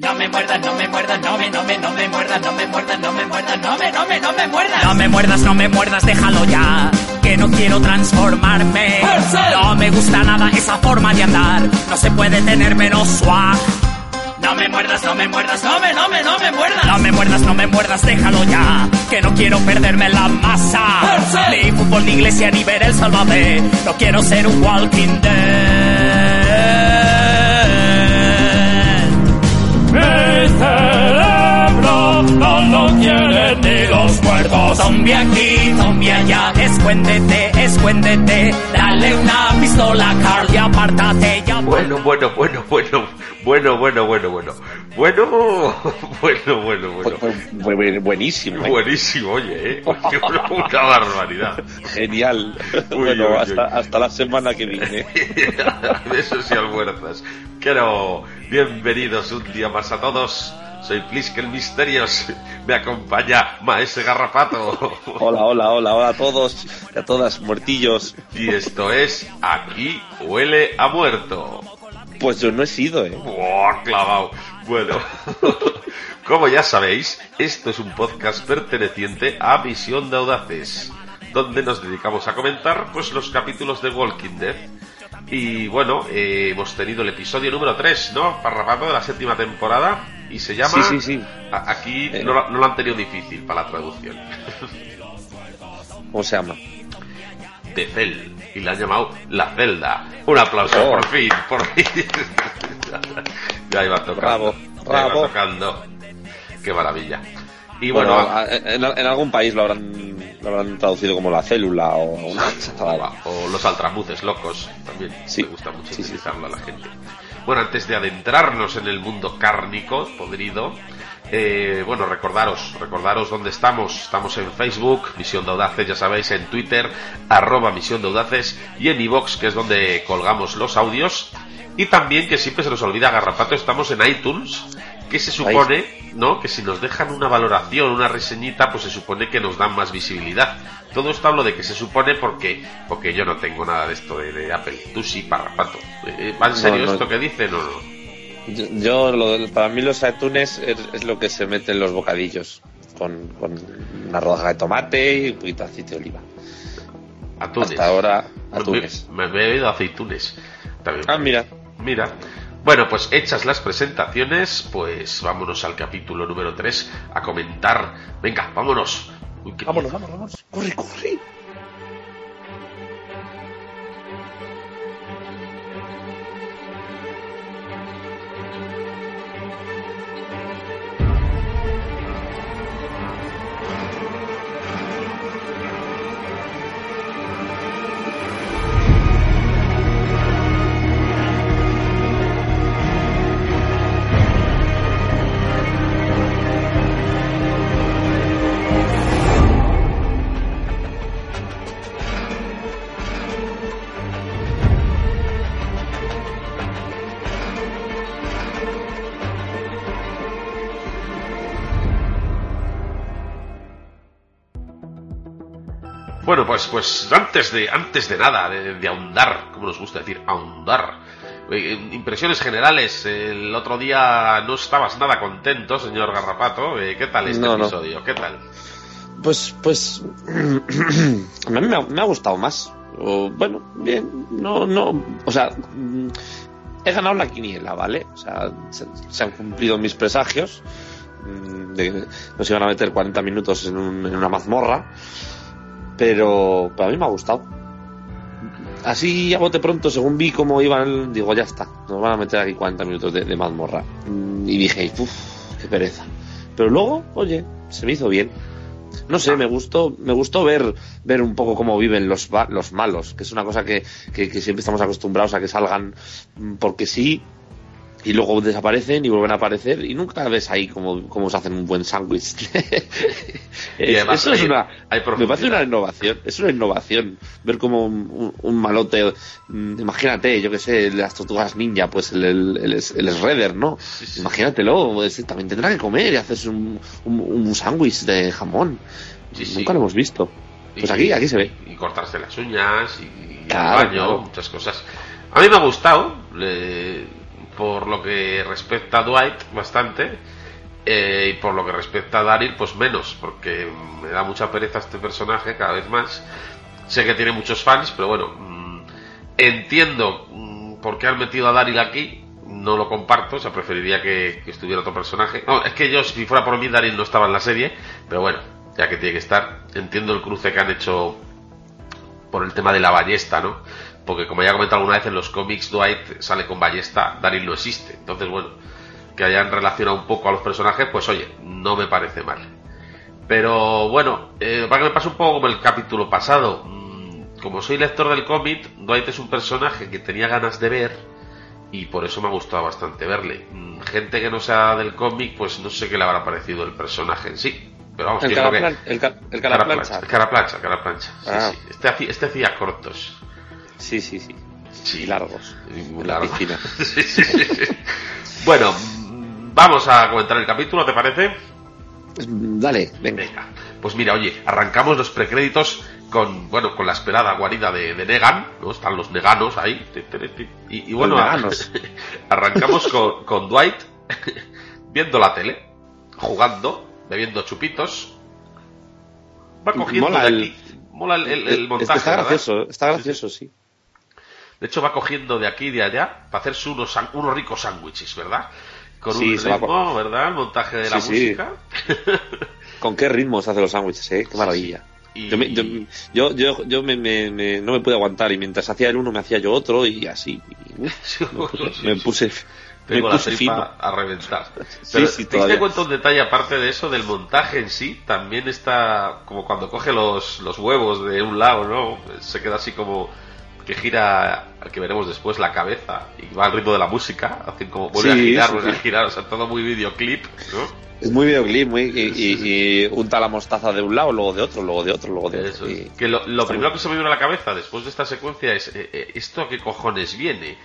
No me muerdas, no me muerdas, no me, no me, no me muerdas, no me muerdas, no me muerdas, no me, no me, no me muerdas. No me muerdas, no me muerdas, déjalo ya, que no quiero transformarme. No me gusta nada esa forma de andar, no se puede tener menos swag. No me muerdas, no me muerdas, no me, no me, no me muerdas. No me muerdas, no me muerdas, déjalo ya, que no quiero perderme la masa. Ni fútbol, ni iglesia, ni ver el salvaje, no quiero ser un walking dead. Cerebro no lo quieren ni los muertos. Zombie aquí, zombie allá, escuéndete, escuéndete. Dale una pistola, Carl, y apártate ya. Bueno, bueno, bueno, bueno, bueno, bueno, bueno, bueno. Bueno, bueno, bueno, bueno. Fue, fue- fue buenísimo, ¿eh? Buenísimo, oye, ¿eh? Una, una barbaridad. Genial. Uy, bueno, uy, uy. hasta, hasta la semana que viene. De eso sí almuerzas. Quiero bienvenidos un día más a todos. Soy Pliskel Misterios. Me acompaña Maese Garrapato. Hola, hola, hola, hola a todos y a todas, muertillos. Y esto es Aquí huele a muerto. Pues yo no he sido, ¿eh? ¡Buah, clavado! Bueno, como ya sabéis, esto es un podcast perteneciente a Misión de Audaces, donde nos dedicamos a comentar pues los capítulos de Walking Dead. Y bueno, eh, hemos tenido el episodio número 3, ¿no? Parrapato de la séptima temporada. Y se llama... Sí, sí, sí. Aquí Eh. no, lo- no lo han tenido difícil para la traducción. ¿Cómo se llama? De Cell. Y la han llamado La Celda. Un aplauso, Oh. por fin, por fin. ya iba tocando. Bravo, ya bravo. iba tocando. Qué maravilla. Y bueno, en, en algún país lo habrán, lo habrán traducido como la célula o una o, o los altramuces locos también. Sí. Me gusta mucho Sí, sí. utilizarlo a la gente. Bueno, antes de adentrarnos en el mundo cárnico, podrido, eh, bueno, recordaros, recordaros dónde estamos. Estamos en Facebook, Misión de Audaces, ya sabéis, en Twitter, arroba Misión de Audaces, y en iVox, que es donde colgamos los audios. Y también, que siempre se nos olvida, Garrapato, estamos en iTunes, que se supone, ¿no? Que si nos dejan una valoración, una reseñita, pues se supone que nos dan más visibilidad. Todo esto hablo de que se supone porque porque yo no tengo nada de esto de, de Apple. Tú sí, Parrapato. Eh, ¿Va en serio No, no. esto que dicen o no? Yo, yo lo para mí los atunes es, es lo que se mete en los bocadillos. Con, con una rodaja de tomate y un poquito de aceite de oliva. Atunes. Hasta ahora, atunes. Me, me he bebido aceitunes. También. Ah, mira. Mira. Bueno, pues hechas las presentaciones, pues vámonos al capítulo número 3 a comentar. Venga, vámonos. Uy, Vámonos, vámonos, vámonos. Corre, corre. Pues, antes de, antes de nada, de, de ahondar, como nos gusta decir, ahondar. eh, impresiones generales, el otro día no estabas nada contento, señor Garrapato. eh, ¿Qué tal este No, no. episodio? ¿Qué tal? Pues, pues, a mí me ha, me ha gustado más. O, bueno, bien, no, no, o sea, mm, he ganado la quiniela, ¿vale? O sea, se, se han cumplido mis presagios mm, de que nos iban a meter 40 minutos en, un- en una mazmorra, pero para mí me ha gustado. Así a bote pronto, según vi cómo iban, digo, ya está, nos van a meter aquí 40 minutos de, de mazmorra. Y dije, uff, qué pereza. Pero luego, oye, se me hizo bien. No sé, me gustó, me gustó ver, ver un poco cómo viven los, los malos, que es una cosa que, que, que siempre estamos acostumbrados a que salgan mm, porque sí, y luego desaparecen y vuelven a aparecer, y nunca ves ahí cómo, cómo se hacen un buen sándwich. Eso es una, me parece una innovación, es una innovación. Ver como un, un- un malote, mm, imagínate, yo que sé, las tortugas ninja, pues el, el, el, el Shredder, ¿no? Sí, sí. Imagínatelo, pues, también tendrá que comer y haces un, un, un sándwich de jamón. Sí. Nunca lo hemos visto. Pues Y- aquí, aquí se ve. Y cortarse las uñas y, y Claro, baño, claro. muchas cosas. A mí me ha gustado. le- por lo que respecta a Dwight, bastante. Eh, y por lo que respecta a Daryl, pues menos, porque me da mucha pereza este personaje cada vez más. Sé que tiene muchos fans, pero bueno, mm, entiendo mm, por qué han metido a Daryl aquí. No lo comparto, o sea, preferiría que, que estuviera otro personaje. No, es que yo, si fuera por mí, Daryl no estaba en la serie, pero bueno, ya que tiene que estar. Entiendo el cruce que han hecho por el tema de la ballesta, ¿no? Porque como ya he comentado alguna vez en los cómics, Dwight sale con ballesta, Daryl no existe. Entonces, bueno, que hayan relacionado un poco a los personajes, pues oye, no me parece mal. Pero bueno, eh, para que me pase un poco como el capítulo pasado. Mm, Como soy lector del cómic, Dwight es un personaje que tenía ganas de ver y por eso me ha gustado bastante verle. Mm, Gente que no sea del cómic, pues no sé qué le habrá parecido el personaje en sí. Pero vamos, El creo que- caraplan- el ca- el Cara plancha, cara plancha, cara plancha. Sí, Ah. sí. Este, hacía, este hacía cortos. Sí, sí, sí. Sí. Y largos. Y muy En la largo. piscina. Sí, sí, sí, sí. Bueno, vamos a comentar el capítulo, ¿te parece? Dale, venga. Venga. Pues mira, oye, arrancamos los precréditos con, bueno, con la esperada guarida de, de Negan, ¿no? Están los neganos ahí. Y, y bueno, arrancamos con, con Dwight viendo la tele, jugando, bebiendo chupitos. Va cogiendo Mola de el-. Mola el, el- el Este montaje. está ¿verdad? gracioso, está gracioso, sí. De hecho, va cogiendo de aquí y de allá para hacerse unos, unos ricos sándwiches, ¿verdad? Con Sí, un ritmo, ¿verdad? El montaje de la Sí, música. ¿Con qué ritmo se hacen los sándwiches, eh? Qué maravilla. Y- Yo, me, yo, yo, yo, yo me, me- me- no me pude aguantar y mientras hacía el uno me hacía yo otro y así. Y, me puse, me puse, me Tengo la tripa a reventar. Pero sí, ¿te diste cuenta un detalle aparte de eso, del montaje en sí? También está como cuando coge los, los huevos de un lado, ¿no? Se queda así como que gira, que veremos después, la cabeza y va al ritmo de la música. Hacen como vuelve Sí, a girar, vuelve sí. a girar, o sea, todo muy videoclip, ¿no? Es muy videoclip, muy, y, y, y unta la mostaza de un lado, luego de otro, luego de otro, luego de Eso otro. y- Que lo, primero muy- que se me viene a la cabeza después de esta secuencia es eh, eh, ¿esto a qué cojones viene?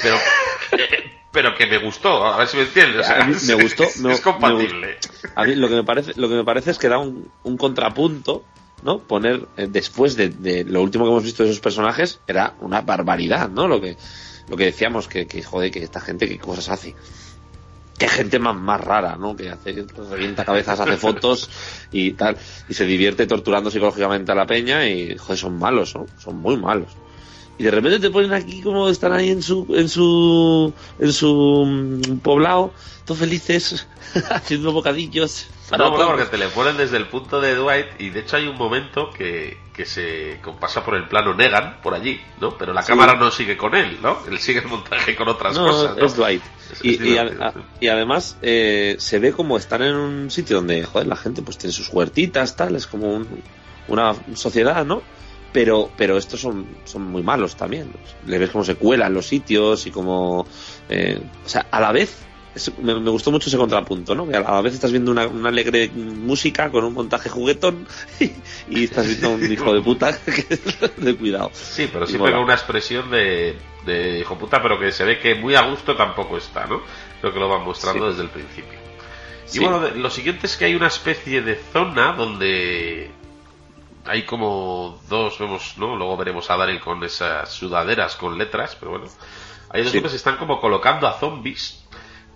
Pero, eh, pero que me gustó, a ver si me entiendes. o sea, A mí me gustó, es, me- es compatible. A mí lo que me parece, lo que me parece es que da un, un contrapunto, ¿no? Poner eh, después de, lo último que hemos visto de esos personajes era una barbaridad, ¿no? Lo que, lo que decíamos que, que joder, que esta gente qué cosas hace. Qué gente más, más rara, ¿no? Que hace, revienta cabezas, hace fotos y tal, y se divierte torturando psicológicamente a la peña y, joder, son malos. Son muy malos. Y de repente te ponen aquí como están ahí en su, en su, en su mm, poblado, todos felices, haciendo bocadillos. para No, bueno, porque te le ponen desde el punto de Dwight y de hecho hay un momento que, que se pasa por el plano Negan, por allí, ¿no? Pero la Sí. cámara no sigue con él, ¿no? Él sigue el montaje con otras No, cosas, ¿no? es Dwight. Es- Y, es y a- divertido, a- sí. y además eh, se ve como están en un sitio donde, joder, la gente pues tiene sus huertitas, tal, es como un- una sociedad, ¿no? Pero, pero estos son, son muy malos también. Le ves cómo se cuelan los sitios y como... eh, o sea, a la vez... es- me, me gustó mucho ese contrapunto, ¿no? Que a la vez estás viendo una, una alegre música con un montaje juguetón y, y estás viendo un hijo de puta que de cuidado. Sí, pero siempre con una expresión de, de hijo puta, pero que se ve que muy a gusto tampoco está, ¿no? Creo que lo van mostrando Sí. desde el principio. Sí. Y bueno, lo siguiente es que hay una especie de zona donde hay como dos, vemos, ¿no? Luego veremos a Daryl con esas sudaderas con letras, pero bueno. Hay dos Sí. hombres que están como colocando a zombies.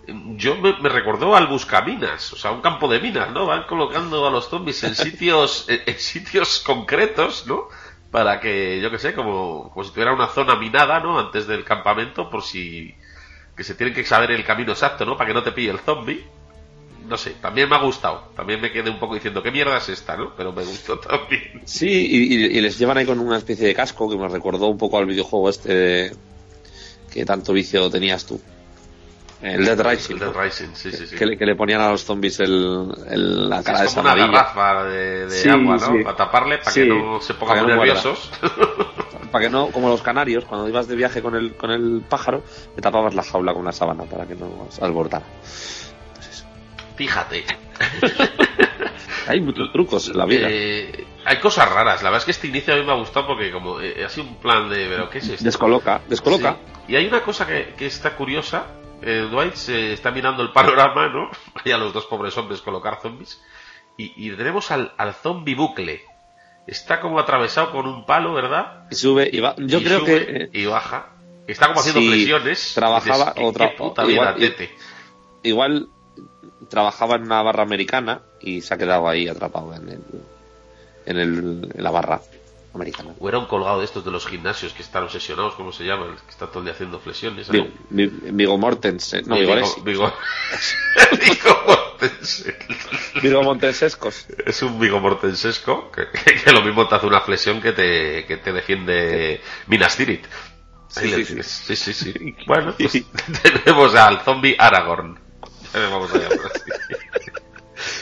Yo me, me recordó al Buscaminas, o sea, un campo de minas, ¿no? Van colocando a los zombies en sitios, en, en sitios concretos, ¿no? Para que, yo qué sé, como, como si tuviera una zona minada, ¿no? Antes del campamento, por si, que se tienen que saber el camino exacto, ¿no? Para que no te pille el zombie. No sé, también me ha gustado. También me quedé un poco diciendo, ¿qué mierda es esta, no? Pero me gustó también. Sí, y, y- y les llevan ahí con una especie de casco que me recordó un poco al videojuego este de- que tanto vicio tenías tú. El Dead Rising. El Dead ¿no? Rising, sí, sí, sí. Que, le, que le ponían a los zombies el, el- la cara es esa como una amarilla. garrafa de, de Sí, agua, ¿no? sí. Para taparle, para Sí, que no se pongan para no nerviosos. Para que no, como los canarios, cuando ibas de viaje con el, con el pájaro, le tapabas la jaula con una sábana para que no se albordara. Fíjate. Hay muchos trucos en la vida. Eh, hay cosas raras. La verdad es que este inicio a mí me ha gustado porque como eh, ha sido un plan de... ¿Pero qué es esto? Descoloca, descoloca. Sí. Y hay una cosa que, que está curiosa. Eh, Dwight se está mirando el panorama, ¿no? Hay a los dos pobres hombres colocar zombies. Y, y tenemos al, al zombie bucle. Está como atravesado con un palo, ¿verdad? Y sube y va. Yo Y creo sube que. Y baja. Está como haciendo Sí, flexiones. trabajaba Dices, ¿qué- otra- qué puta igual- vida, tete. Igual trabajaba en una barra americana y se ha quedado ahí atrapado en, el, en, el, en la barra americana. O era un colgado de estos de los gimnasios que están obsesionados, ¿cómo se llama? El que está todo el día haciendo flexiones. ¿no? Vi- Vi- Vigo Mortensen, no, Vigo, Vigo- Vigo- Vigo Mortensen. Vigo Montensescos. Es un Vigo Mortensesco que, que lo mismo te hace una flexión que te, que te defiende Minas Tirith. Sí, sí, sí. Bueno, pues tenemos al zombie Aragorn. Le vamos.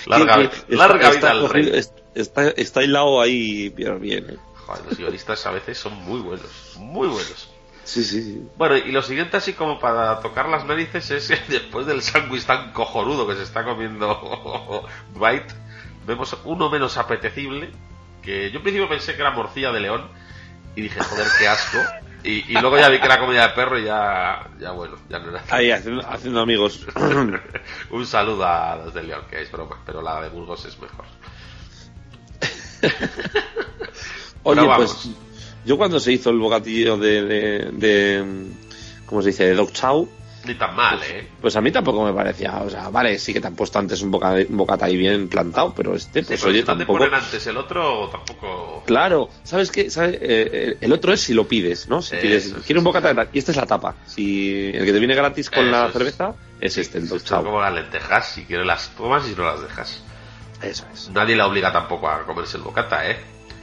Larga, larga está- vida al rey. Está, está hilado ahí bien, bien. ¿eh? Joder, los guionistas a veces son muy buenos, muy buenos. Sí, sí, sí. Bueno, y lo siguiente así como para tocar las narices es que después del sándwich tan cojonudo que se está comiendo White, vemos uno menos apetecible, que yo en principio pensé que era morcilla de león, y dije, joder, qué asco. Y, y luego ya vi que era comida de perro y ya, ya bueno, ya no era. Ahí haciendo, haciendo amigos. Un saludo a los de León, que es broma, pero la de Burgos es mejor. Oye, pues yo cuando se hizo el bocatillo de, de, de- ¿cómo se dice? De Dog Chow, Ni tan mal, ¿eh? pues a mí tampoco me parecía, o sea, vale, sí que te han puesto antes un, boca, un bocata ahí bien plantado, pero este, Sí, pues pero oye, si no te tampoco... ponen antes el otro, tampoco... Claro, ¿sabes qué? ¿Sabes? Eh, eh, el otro es si lo pides, ¿no? Si pides, sí, quiero un sí. bocata de tal, y esta es la tapa. Si el que te viene gratis con Eso la es. cerveza es este, el Dog Esto es Chow. como las lentejas, si quieres las tomas y si no las dejas. Eso es. Nadie la obliga tampoco a comerse el bocata, ¿eh?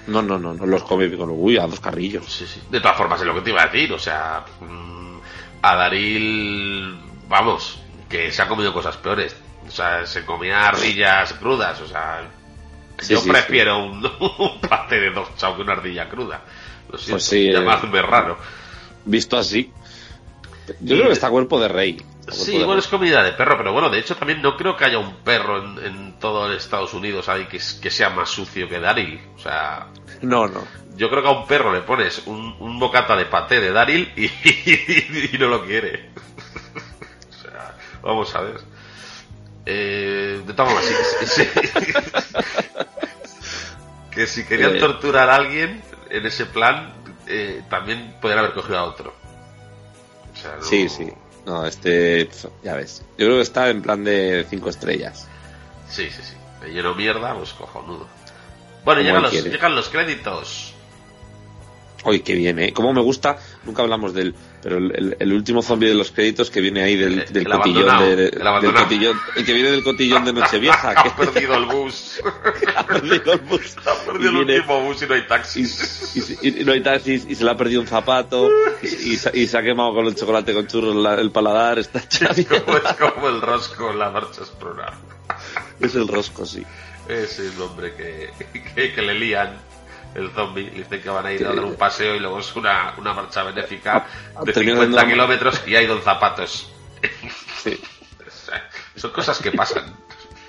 No, no, no, no los come con uy, a dos carrillos. Sí, sí. De todas formas, es lo que te iba a decir, o sea, mm, a Daril, vamos, que se ha comido cosas peores. O sea, se comía ardillas crudas, o sea, Sí, yo sí, prefiero un, un pate de dos chao que una ardilla cruda. Lo siento, Pues sí, eh. raro. Visto así. Yo creo que está cuerpo de rey. Cuerpo Sí, de bueno, rey. es comida de perro, pero bueno, de hecho también no creo que haya un perro en, en todo el Estados Unidos ahí que sea más sucio que Daryl. O sea, No, no. Yo creo que a un perro le pones un, un bocata de paté de Daryl y, y no lo quiere. o sea, vamos a ver. Eh, de todas sí, sí, sí. que si querían Eh. torturar a alguien en ese plan, eh, también podrían haber cogido a otro. O sea, no- Sí, sí. No, este, ya ves. Yo creo que está en plan de cinco estrellas. Sí, sí, sí. Me lleno mierda, pues cojonudo. Bueno, llegan los, llegan los créditos. Oye, qué bien, ¿eh? Cómo me gusta, nunca hablamos del, pero el, el- el último zombie de los créditos que viene ahí del, El- del el cotillón de, de- el del cotillón, el que viene del cotillón de Nochevieja, ha que perdido el bus. ha perdido el bus. ha perdido el viene- último bus y no hay taxis. y- y no hay taxis y se le ha perdido un zapato y, se- y se ha quemado con el chocolate con churros la- el paladar está Es como, es como el rosco en la marcha explorar. es el rosco sí Es el hombre que, que, que le lían el zombie. Le dicen que van a ir a dar un paseo y luego es una, una marcha benéfica Ah, de termina 50 dando- kilómetros y hay dos zapatos. sí son cosas que pasan.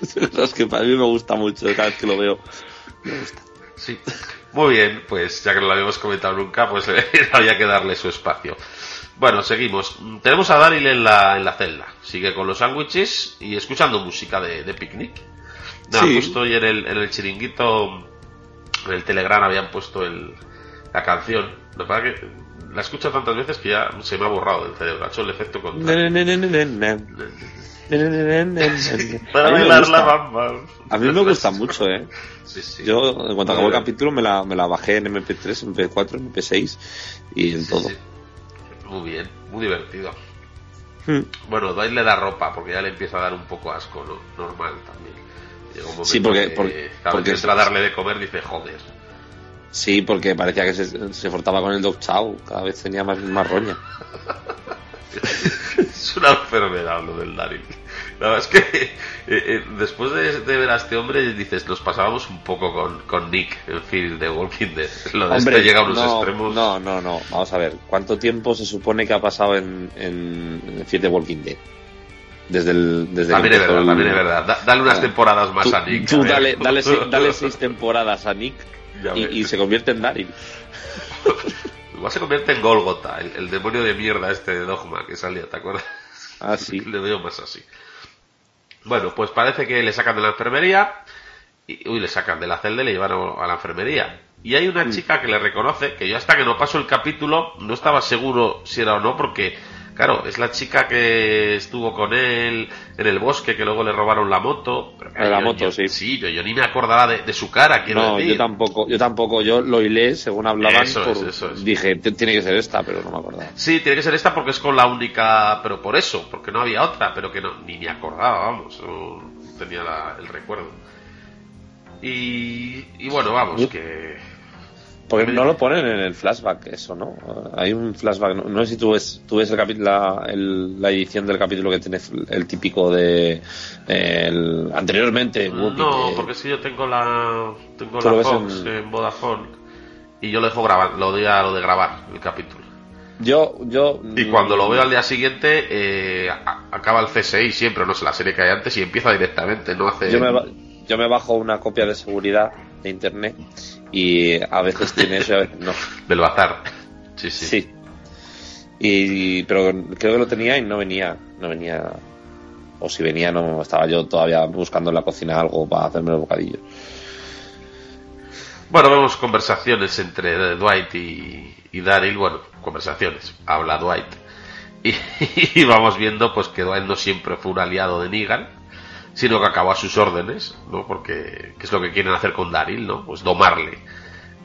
es que para mí me gusta mucho cada vez que lo veo Sí. Muy bien, pues ya que no lo habíamos comentado nunca, pues había que darle su espacio. Bueno, seguimos. Tenemos a Daryl en la, en la celda. Sigue con los sándwiches y escuchando música de, de picnic. Nada, Sí. justo hoy en el, en el chiringuito, en el Telegram habían puesto el, la canción. Lo que que la escucho tantas veces que ya se me ha borrado del cerebro. Ha hecho el efecto contrario. Para A mí me bailar gusta. la bamba. a mí me gusta mucho eh Sí, sí. yo en cuanto acabó el capítulo me la, me la bajé en MP3 MP4 MP6 y en Sí, todo. Muy bien, muy divertido. Hmm. Bueno, Dwight le da ropa porque ya le empieza a dar un poco asco, ¿no? Normal también. Llega un momento Sí, porque- que porque- cada vez porque que entra a es- darle de comer dice, joder. sí porque parecía que se, se fortaba con el Dog Chow cada vez tenía más, más roña es una enfermedad lo del Daryl. La verdad es que eh, eh, después de, de ver a este hombre dices, nos pasábamos un poco con, con Nick en fin de Walking Dead. Lo de este llega a unos no, extremos. No, no, no. Vamos a ver. ¿Cuánto tiempo se supone que ha pasado en, en, en Fear the Walking Dead? Desde el. Desde También es verdad, el- también es verdad. Da- dale unas Ah. temporadas más Tú, a Nick. tú a dale, dale, seis, dale seis temporadas a Nick y, se convierte en Daryl. Igual se convierte en Golgota, el, el demonio de mierda este de Dogma que salía, ¿te acuerdas? Ah, sí. Le veo más así. Bueno, pues parece que le sacan de la enfermería. Y, uy, le sacan de la celda y le llevan a a la enfermería. Y hay una chica que le reconoce, que yo hasta que no paso el capítulo no estaba seguro si era o no, porque, claro, es la chica que estuvo con él en el bosque, que luego le robaron la moto. Pero, claro, La yo- moto, yo- sí. Sí, yo, yo ni me acordaba de, de su cara, quiero No, decir. yo tampoco, yo tampoco, yo lo hilé según hablaban, Eso por- es, eso es. dije, "T- tiene que ser esta, pero no me acordaba. Sí, tiene que ser esta porque es con la única, pero por eso, porque no había otra, pero que no, ni me acordaba, vamos, no tenía la- el recuerdo. Y, y bueno, vamos, que... Porque no lo ponen en el flashback, eso, ¿no? Hay un flashback, no, no sé si tú ves, tú ves el capi- la, el- la edición del capítulo que tiene el típico de el, anteriormente. Whoopi, No, de- porque si yo tengo la tengo la Fox en- en... Vodafone y yo lo dejo grabar, lo a lo de grabar el capítulo. Yo, yo. Y cuando lo veo al día siguiente, eh, acaba el CSI siempre, no sé, la serie que hay antes y empieza directamente, no hace... Yo me, yo me bajo una copia de seguridad de internet y a veces tiene eso y a veces no. Del bazar. Sí, sí. Sí. Y, pero creo que lo tenía y no venía, no venía. O si venía, no estaba yo todavía buscando en la cocina algo para hacerme los bocadillos. Bueno, vemos conversaciones entre Dwight y, y Daryl, bueno, conversaciones, habla Dwight. Y, y vamos viendo pues que Dwight no siempre fue un aliado de Negan, sino que acabó a sus órdenes, ¿no? Porque que es lo que quieren hacer con Daryl, ¿no? Pues domarle.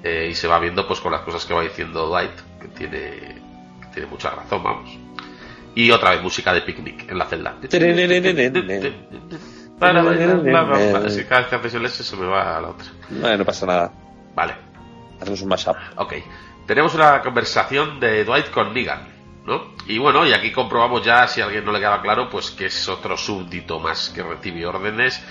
Eh, y se va viendo pues con las cosas que va diciendo Dwight, que tiene, que tiene mucha razón, vamos. Y otra vez música de picnic en la celda. Para bailar, bla, bla, bla. Es que cada vez que haces el S se me va a la otra. No, no pasa nada. Vale. Hacemos un mashup. Ok. Tenemos una conversación de Dwight con Negan, ¿no? Y bueno, y aquí comprobamos ya, si a alguien no le queda claro, pues que es otro súbdito más que recibe órdenes,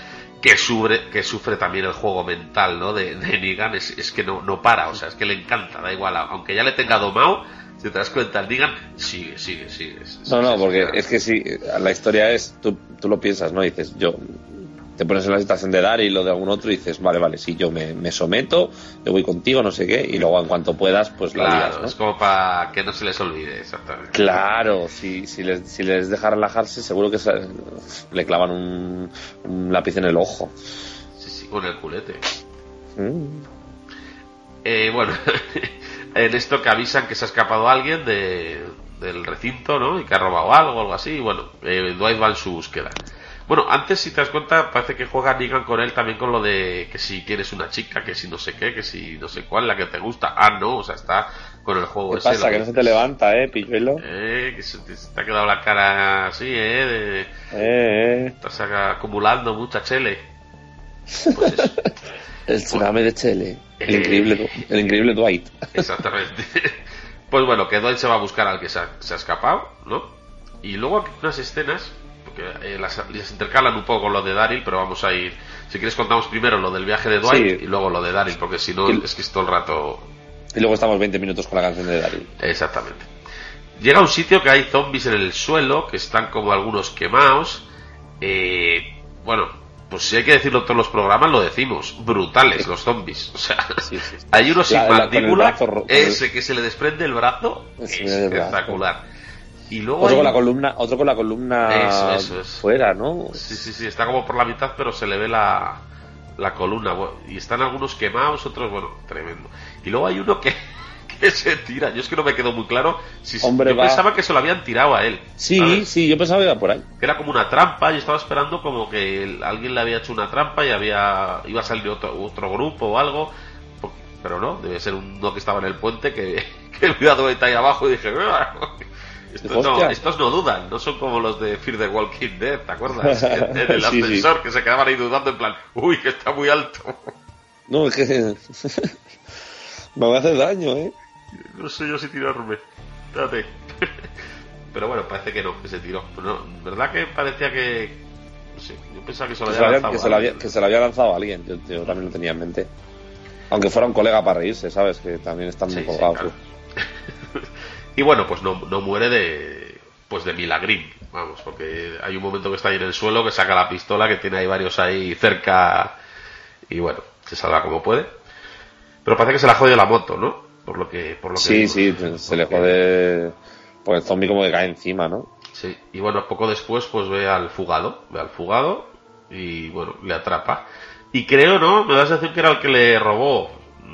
que sufre, que sufre también el juego mental, ¿no? De, de Negan, es, es que no, no para, o sea, es que le encanta, da igual, aunque ya le tenga domado, si te das cuenta, el Negan sigue, sigue, sigue. No, no, porque es que sí, la historia es, tú, tú lo piensas, ¿no? Dices, yo, te pones en la situación de Daryl o de algún otro y dices, vale, vale, sí, yo me, me someto, yo voy contigo, no sé qué, y luego en cuanto puedas, pues la Claro, lías, ¿no? es como para que no se les olvide, exactamente. Claro, si, si, les, si les deja relajarse, seguro que se- le clavan un, un lápiz en el ojo. Sí, sí, con el culete. Mm. Eh, bueno, en esto que avisan que se ha escapado alguien de, del recinto, ¿no? Y que ha robado algo o algo así. Y bueno, eh, Dwight va en su búsqueda. Bueno, antes, si te das cuenta, parece que juega Negan con él también con lo de que si quieres una chica, que si no sé qué, que si no sé cuál, la que te gusta. Ah, no, o sea, está con el juego ¿Qué ese. pasa? Que no se te levanta, ¿eh, pilluelo? Eh, que se te, se te ha quedado la cara así, ¿eh? De, Eh, eh. estás acumulando mucha chele. Pues eso. El tsunami de Chele. El Eh. increíble, el increíble Dwight. Exactamente. Pues bueno, que Dwight se va a buscar al que se ha, se ha escapado, ¿no? Y luego aquí unas escenas, porque eh, las, las intercalan un poco con lo de Daryl, pero vamos a ir. Si quieres, contamos primero lo del viaje de Dwight Sí. y luego lo de Daryl, porque si no, es que es todo el rato. Y luego estamos 20 minutos con la canción de Daryl. Exactamente. Llega a un sitio que hay zombies en el suelo, que están como algunos quemados. Eh, bueno, pues si hay que decirlo todos los programas, lo decimos. Brutales los zombies. O sea, Sí, sí. hay uno sin La- la- mandíbula, brazo el- ese que se le desprende brazo, el brazo. espectacular. Y luego Otro hay- con la columna, otro con la columna Eso, eso, eso. fuera, ¿no? Sí, sí, sí, está como por la mitad, pero se le ve la, la columna. y están algunos quemados, otros, bueno, tremendo. Y luego hay uno que, que se tira. Yo es que no me quedó muy claro. Si, Hombre, yo va. pensaba que se lo habían tirado a él. Sí, ¿sabes? sí, yo pensaba que iba por ahí. Que era como una trampa. Yo estaba esperando como que el- alguien le había hecho una trampa y había iba a salir otro, otro grupo o algo. Pero no, debe ser uno que estaba en el puente que, que el cuidado está ahí abajo y dije, "Ah". Estos no, estos no dudan, no son como los de Fear the Walking Dead, ¿te acuerdas? En, en el Sí, sí. ascensor que se quedaban ahí dudando en plan, uy, que está muy alto. No, es que. me va a hacer daño, ¿eh? No sé yo si tirarme. Espérate. Pero bueno, parece que no, que se tiró. Pero no, ¿verdad que parecía que... No sé, yo pensaba que se lo había lanzado que, se lo había, alguien. que se lo había lanzado a alguien. Yo, yo también lo tenía en mente. Aunque fuera un colega para reírse, ¿sabes? Que también están muy Sí, sí, colgados. claro. Y bueno, pues no, no muere de pues de milagrín, vamos, porque hay un momento que está ahí en el suelo que saca la pistola, que tiene ahí varios ahí cerca y bueno, se salva como puede. Pero parece que se la jode la moto, ¿no? Por lo que por lo que Sí, vimos. sí, se le jode. Pues el zombie como que cae encima, ¿no? Sí, y bueno, poco después pues ve al fugado, ve al fugado y bueno, le atrapa. Y creo, ¿no? Me da la sensación que era el que le robó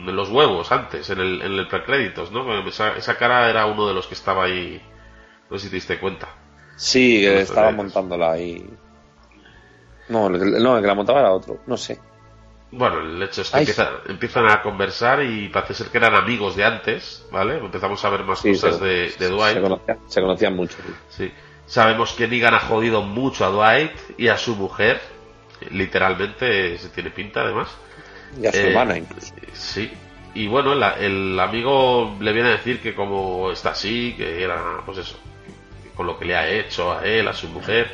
en los huevos antes, en el, en el precréditos, ¿no? Esa, esa cara era uno de los que estaba ahí. No sé si te diste cuenta. Sí, estaba montándola ahí. No, el, no, el que la montaba era otro. No sé. Bueno, el hecho es que empiezan a conversar y parece ser que eran amigos de antes, ¿vale? Empezamos a ver más Sí, cosas se, de, de Dwight. se conocían, se mucho. sí. Sí. Sabemos que Negan ha jodido mucho a Dwight y a su mujer. Literalmente se tiene pinta, además. Y a su Eh, hermana incluso. Sí. Y bueno, la- el amigo le viene a decir que como está así, que era, pues eso, que con lo que le ha hecho a él, a su mujer,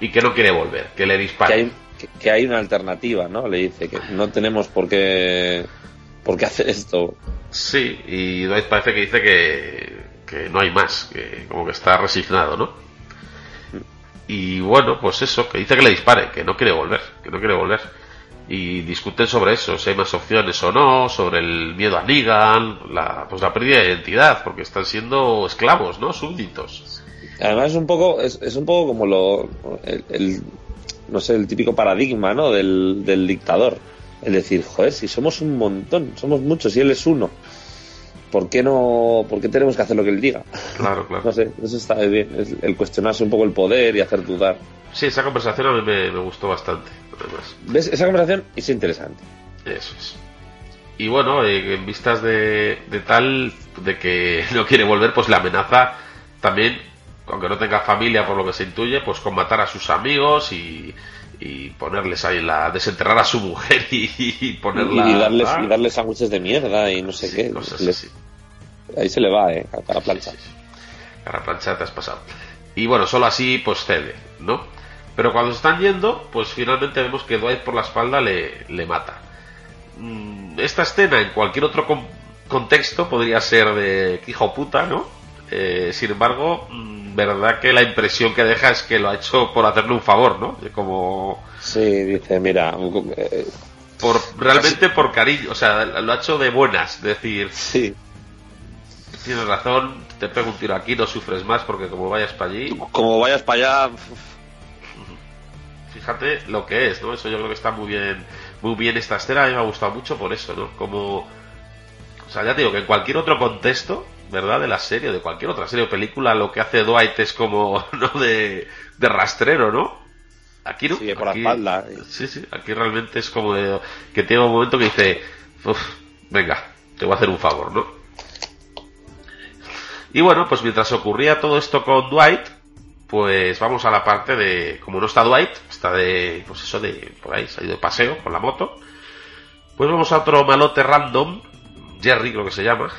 y que no quiere volver, que le Que dispare. hay, que, que hay una alternativa, ¿no? Le dice que no tenemos por qué, por qué hacer esto. Sí, y parece que dice que, que no hay más, que como que está resignado, ¿no? Y bueno, pues eso, que dice que le dispare, que no quiere volver, que no quiere volver. Y discuten sobre eso, si hay más opciones o no, sobre el miedo a Negan, la, pues la pérdida de identidad, porque están siendo esclavos, ¿no? Súbditos. Además es un poco, es, es un poco como lo, el, no sé, el típico paradigma, ¿no? Del, del dictador. Es decir, joder, si somos un montón, somos muchos y él es uno. ¿Por qué no, por qué tenemos que hacer lo que él diga? Claro, claro. No sé, eso está bien, es el cuestionarse un poco el poder y hacer dudar. Sí, esa conversación a mí me, me gustó bastante, además. ¿Ves? Esa conversación es interesante. Eso es. Y bueno, eh, en vistas de, de tal, de que no quiere volver, pues le amenaza también, aunque no tenga familia por lo que se intuye, pues con matar a sus amigos y, y ponerles ahí la, desenterrar a su mujer y, y ponerla. y darles, ah, y darles sándwiches de mierda y no sé qué. cosas Le- así. ahí se le va, eh, a la plancha. Sí, sí. Cara plancha te has pasado. Y bueno, solo así pues cede, ¿no? Pero cuando se están yendo, pues finalmente vemos que Dwight por la espalda le, le mata. Mm, Esta escena en cualquier otro con- contexto podría ser de hijo puta, ¿no? Eh, sin embargo, mm, verdad que la impresión que deja es que lo ha hecho por hacerle un favor, ¿no? Como Sí, dice, mira, eh, por realmente por cariño, o sea, lo ha hecho de buenas, decir, sí, tienes razón, te pego un tiro aquí, no sufres más porque como vayas para allí, como vayas para allá, fíjate lo que es, ¿no? Eso yo creo que está muy bien, muy bien esta escena, a mí me ha gustado mucho por eso, ¿no? Como, o sea, ya te digo que en cualquier otro contexto, ¿verdad? De la serie, de cualquier otra serie o película, lo que hace Dwight es como, ¿no? De, de rastrero, ¿no? Aquí no. sigue por la espalda. Sí, sí, aquí realmente es como de, que tiene un momento que dice, "Uf, venga, te voy a hacer un favor, ¿no? Y bueno, pues mientras ocurría todo esto con Dwight, pues vamos a la parte de, como no está Dwight, está de, pues eso de, por ahí, se ha ido de paseo con la moto, pues vamos a otro malote random, Jerry creo que se llama,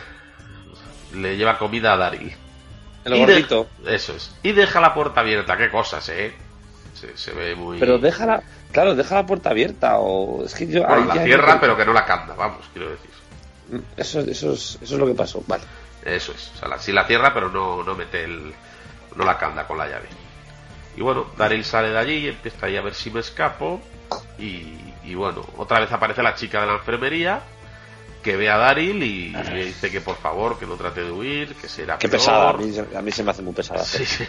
le lleva comida a Daryl. El Y de- gordito. eso es. Y deja la puerta abierta, qué cosas, eh. Se, se ve muy... Pero déjala, claro, deja la puerta abierta o es que yo Bueno, ahí la cierra, pero que no la canta, vamos, quiero decir. eso, eso es, eso es lo que pasó. Vale. Eso es. O sea, la, sí la cierra, pero no, no mete el. No la canta con la llave. Y bueno, Daryl sale de allí y empieza ahí a ver si me escapo. Y, y bueno, otra vez aparece la chica de la enfermería que ve a Daryl y le dice que por favor que no trate de huir, que será Qué peor. pesada, a mí, se- a mí se me hace muy pesada. Sí, sí.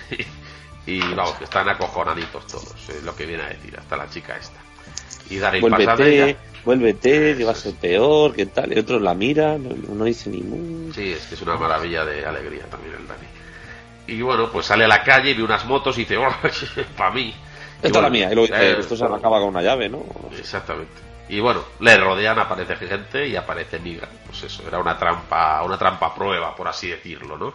Y vamos, que están acojonaditos todos, es lo que viene a decir, hasta la chica esta. Y Daryl pasa de Vuélvete, ella. vuélvete, que va a ser peor, que tal. Y otros la miran, no, no dice ni mu. Sí, es que es una maravilla de alegría también el Dani. Y bueno, pues sale a la calle y ve unas motos y dice, oh, para mí. Y Esta es bueno, la mía. Y luego eh, esto se acaba con una llave, ¿no? Exactamente. Y bueno, le rodean, aparece gente y aparece Negan. Pues eso, era una trampa, una trampa prueba, por así decirlo, ¿no?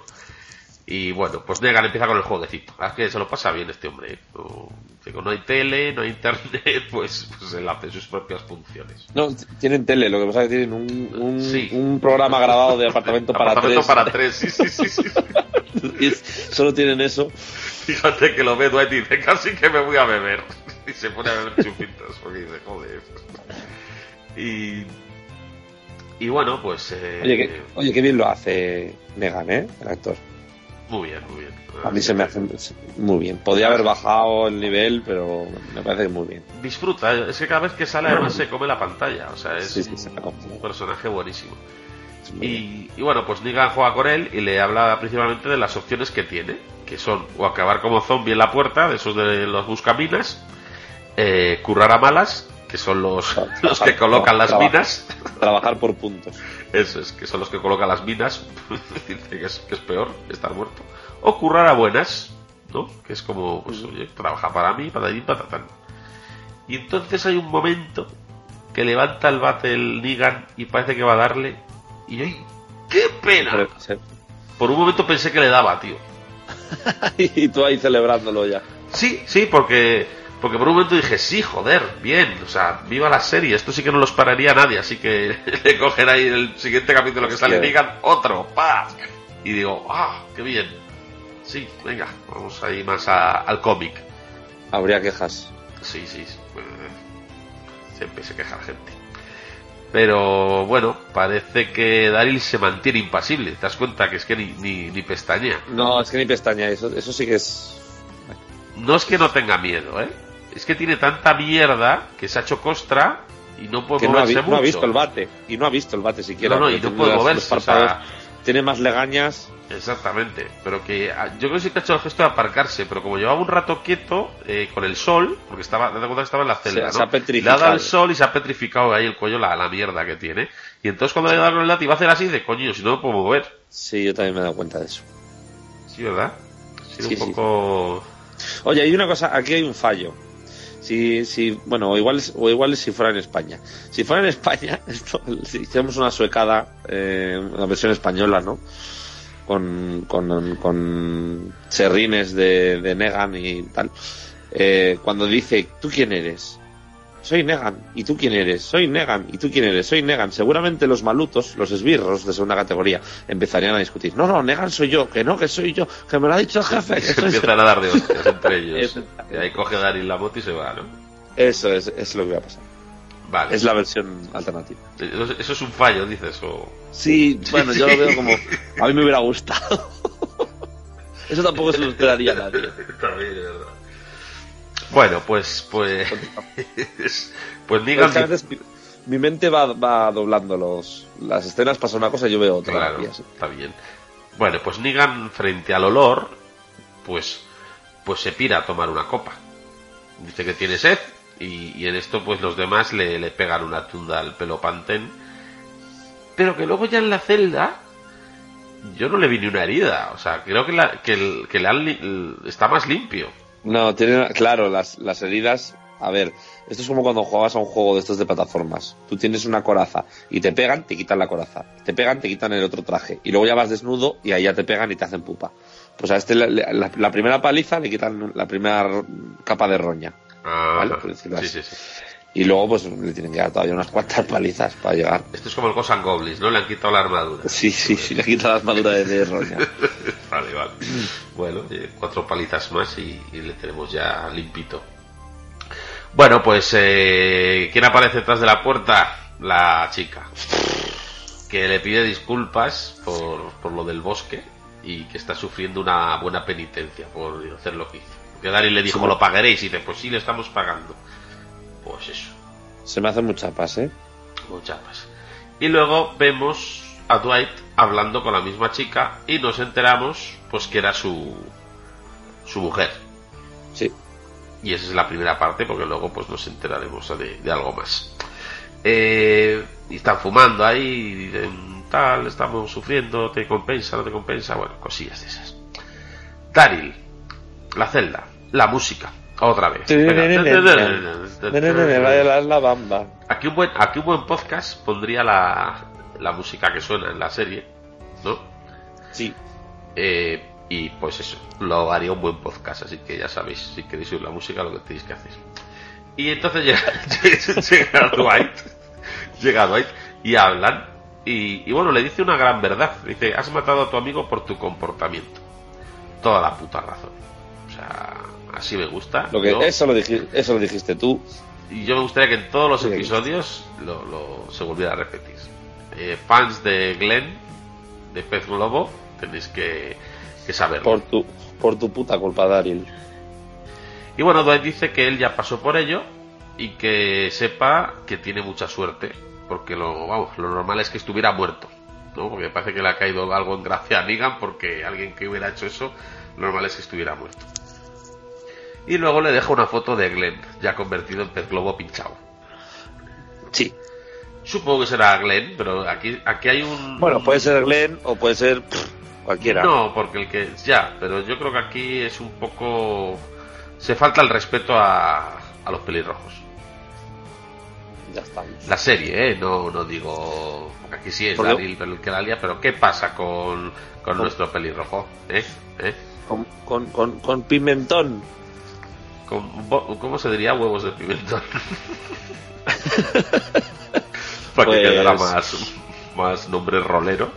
Y bueno, pues Negan empieza con el jueguecito. Es que se lo pasa bien este hombre. ¿eh? No, digo, no hay tele, no hay internet, pues, pues él hace sus propias funciones. No, tienen tele, lo que pasa es que tienen un, un, Sí. un programa grabado de apartamento para Apartamento tres. para tres, sí, sí, sí, sí. Es- solo tienen eso. Fíjate que lo ve Dwight y dice, casi que me voy a beber. Y se pone a beber chupitos, porque dice, joder. Y, y bueno, pues... eh, Oye, qué bien lo hace Negan, ¿eh? El actor. Muy bien, muy bien. A mí se me hace muy bien. Podría haber bajado el nivel, pero me parece que muy bien. Disfruta, es que cada vez que sale además se come la pantalla, o sea, es Sí, sí, se la come. un personaje buenísimo. Y, y bueno, pues Negan juega con él y le habla principalmente de las opciones que tiene, que son o acabar como zombie en la puerta, de esos de los buscaminas, eh, currar a malas, que son los, los que colocan las minas, Trabajar por puntos. Eso es, que son los que colocan las minas. Dice que es, que es peor estar muerto. O currar a buenas, ¿no? Que es como, pues, oye, trabaja para mí, para allí, para tal. Y entonces hay un momento que levanta el bate el Nigan y parece que va a darle. Y ¡ay! ¡Qué pena! Por un momento pensé que le daba, tío. y tú ahí celebrándolo ya. Sí, sí, porque porque por un momento dije, sí, joder, bien, o sea, viva la serie, esto sí que no lo pararía nadie, así que le cogen ahí el siguiente capítulo que sale y digan otro, pa. Y digo, ah, qué bien. Sí, venga, vamos ahí más al cómic. Habría quejas. Sí, sí, pues, siempre se queja la gente. Pero bueno, parece que Daryl se mantiene impasible. ¿Te das cuenta que es que ni, ni, ni pestañea? No, es que ni pestaña, eso, eso sí que es. No es que no tenga miedo, ¿eh? Es que tiene tanta mierda que se ha hecho costra y no puede moverse no mucho. No ha visto el bate. Y no ha visto el bate siquiera. No, no, y no puede moverse. tiene más legañas. Exactamente. Pero que ah, yo creo que sí que ha hecho el gesto de aparcarse. Pero como llevaba un rato quieto eh, con el sol, porque estaba, de cuenta que estaba en la celda, ¿no? Se ha petrificado. Le ha dado el sol y se ha petrificado ahí el cuello la, la mierda que tiene. Y entonces cuando le ha con el látigo va a hacer así de coño, si no lo puedo mover. Sí, yo también me he dado cuenta de eso. Sí, ¿verdad? Ha sido un poco. Oye, hay una cosa, aquí hay un fallo. Si, si, bueno, o igual, o igual si fuera en España. Si fuera en España, si hiciéramos una suecada, eh, una versión española, ¿no? Con, con, con serrines de, de Negan y tal. Eh, cuando dice, ¿tú quién eres? Soy Negan, ¿y tú quién eres? Soy Negan, ¿y tú quién eres? Soy Negan. Seguramente los malutos, los esbirros de segunda categoría, empezarían a discutir. No, no, Negan soy yo, que no, que soy yo, que me lo ha dicho el jefe. Que soy Empiezan a dar de hostias entre ellos. y ahí coge Daryl la moto y se va, ¿no? Eso es, es lo que va a pasar. Vale. Es la versión alternativa. Eso es un fallo, dices, o... Sí, bueno, yo lo veo como... A mí me hubiera gustado. Eso tampoco se lo esperaría nadie. También, es verdad. Bueno, pues, pues, pues digan. mi, mente va, va, doblando los, las escenas, pasa una cosa y yo veo otra. Claro, está bien. Bueno, pues Nigan frente al olor, pues, pues se pira a tomar una copa. Dice que tiene sed y, en esto pues los demás le, le, pegan una tunda al pelo pantén. Pero que luego ya en la celda yo no le vi ni una herida. O sea, creo que, la, que, que le está más limpio. No, tiene, claro, las, las heridas. A ver, esto es como cuando jugabas a un juego de estos de plataformas. Tú tienes una coraza y te pegan, te quitan la coraza. Te pegan, te quitan el otro traje. Y luego ya vas desnudo y ahí ya te pegan y te hacen pupa. Pues a este, la, primera paliza le quitan la primera capa de roña. Ah, ¿vale? sí, sí, sí. Y luego, pues le tienen que dar todavía unas cuantas palizas para llegar. Esto es como el Cosan Goblins, ¿no? Le han quitado la armadura. Sí, sí, sí, le han quitado la armadura de, de roña. vale, vale. Bueno, cuatro palizas más y, le tenemos ya limpito. Bueno, pues, eh, ¿quién aparece detrás de la puerta? La chica. Que le pide disculpas por, por lo del bosque y que está sufriendo una buena penitencia por hacer lo que hizo. Que Dari le dijo, lo pagaréis, y dice, pues sí, le estamos pagando. Pues eso. Se me hace mucha chapas, ¿eh? Mucha chapas. Y luego vemos a Dwight hablando con la misma chica y nos enteramos pues que era su su mujer. Sí. Y esa es la primera parte porque luego pues nos enteraremos de, algo más. Eh, y están fumando ahí y dicen tal, estamos sufriendo, te compensa, no te compensa, bueno, cosillas de esas. Daryl, la celda, la música. Otra vez. La bamba. Aquí un buen, aquí un buen podcast pondría la, la música que suena en la serie, ¿no? Sí. Eh, y pues eso, lo haría un buen podcast, así que ya sabéis, si queréis oír la música, lo que tenéis que hacer. Y entonces llega, llega Dwight, llega Dwight y hablan. Y, y bueno, le dice una gran verdad. Dice, has matado a tu amigo por tu comportamiento. Toda la puta razón. O sea, así me gusta. Lo que, eso, lo dijiste, eso lo dijiste tú. Y yo me gustaría que en todos los episodios lo, se volviera a repetir. Eh, fans de Glenn, de Pez Globo, tenéis que, que saberlo. Por tu, por tu puta culpa, Daryl. Y bueno, Dwight dice que él ya pasó por ello y que sepa que tiene mucha suerte, porque lo, vamos, lo normal es que estuviera muerto. ¿no? Porque parece que le ha caído algo en gracia a Negan, porque alguien que hubiera hecho eso, lo normal es que estuviera muerto. Y luego le dejo una foto de Glenn, ya convertido en pez globo pinchado. Sí. Supongo que será Glenn, pero aquí, aquí hay un... Bueno, puede ser Glenn o puede ser pff, cualquiera. No, porque el que... Ya, pero yo creo que aquí es un poco... Se falta el respeto a, a los pelirrojos. Ya estamos. La serie, ¿eh? No, no digo... Aquí sí es Daryl el que la lía, pero ¿qué pasa con, con nuestro pelirrojo? ¿Eh? ¿Eh? Con, con, con, con pimentón. ¿Cómo se diría huevos de pimentón? Para que Pues- quedara más, más nombre rolero.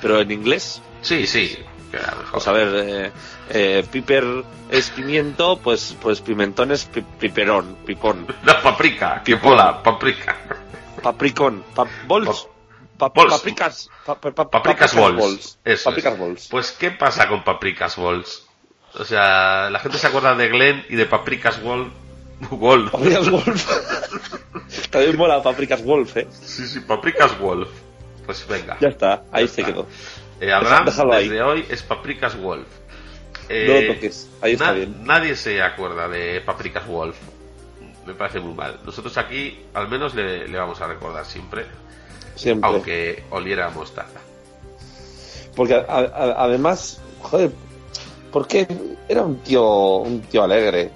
Pero en inglés. Sí, sí. Pues a ver, eh, eh, piper es pimiento, pues, pues pimentón es pi- piperón, pipón. La paprika, que pola, paprika. Papricón, pa- bols. Pa- Bols. Papricas. pa- pa- pa- Papricas balls. Eso Papricas es. balls. Pues, ¿qué pasa con Papricas Balls? O sea, la gente se acuerda de Glenn y de Papricas Wall. Wall. Papricas Wolf. También mola Papricas Wolf, eh. Sí, sí, Papricas Wolf. Pues venga. Ya está, ahí Ya se está. quedó. Eh, Abraham, Déjalo ahí. desde hoy es Papricas Wolf. No Eh, lo toques, ahí está na- bien. Nadie se acuerda de Papricas Wolf. Me parece muy mal. Nosotros aquí, al menos, le, le vamos a recordar siempre, Siempre. aunque oliera a mostaza. Porque a- a- además, joder, porque era un tío, un tío alegre.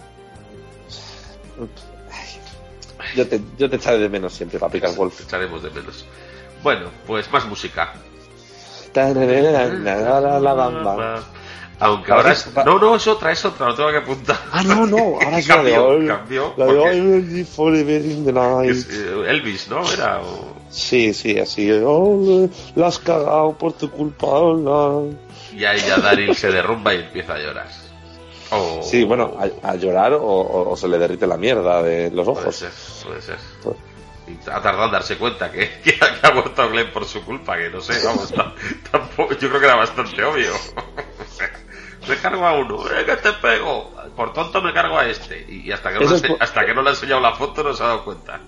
Ay, Yo te, yo te echaré de menos siempre, Papricas Wolf. Echaremos de menos. Bueno, pues más música. La bamba. Aunque Ahora es-. No, no, es otra, es otra, lo tengo que apuntar. Ah, no, no, ahora es la de Cambió, hoy. cambió, La de porque-. Es, eh, Elvis, ¿no? Era... o- Sí, sí, así. Oh, la has cagado por tu culpa. hola. Y ahí ya Daryl se derrumba y empieza a llorar. O- Sí, bueno, a, a llorar o, o- o se le derrite la mierda de los Puede ojos. ser, puede ser. Y ha tardado en darse cuenta que, que ha que ha muerto Glenn por su culpa, que no sé, vamos, ta- tampoco, yo creo que era bastante obvio. me cargo a uno, ¡eh, que te pego! Por tonto me cargo a este. Y, y hasta, que no le por- hasta que no le ha enseñado la foto no se ha dado cuenta.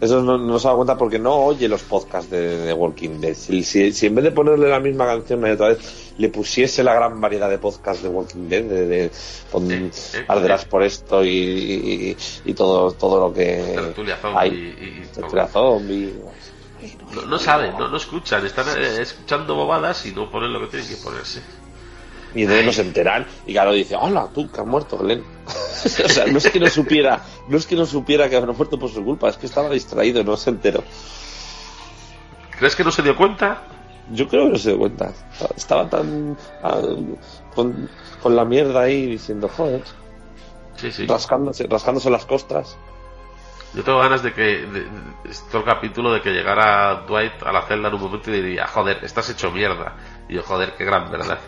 Eso no, no se da cuenta porque no oye los podcasts de, de Walking Dead. Si, si- si en vez de ponerle la misma canción otra vez, le pusiese la gran variedad de podcasts de Walking Dead, de, de con Sí, sí. arderás por esto y, y, y todo, todo lo que Tertulia zombie hay. y, y- Tertulia zombie. no, no saben, no, no escuchan, están eh, escuchando bobadas y no ponen lo que tienen que ponerse. Y entonces no se enteran y claro dice, hola, tú que has muerto, Glenn. o sea, no es que no supiera, no es que no supiera que habrá muerto por su culpa, es que estaba distraído, no se enteró. ¿Crees que no se dio cuenta? Yo creo que no se dio cuenta. Estaba tan ah, con, con la mierda ahí diciendo, joder, Sí, sí. rascándose, rascándose las costras. Yo tengo ganas de que de, de- el capítulo de que llegara Dwight a la celda en un momento y diría, joder, estás hecho mierda. Y yo, joder, qué gran verdad.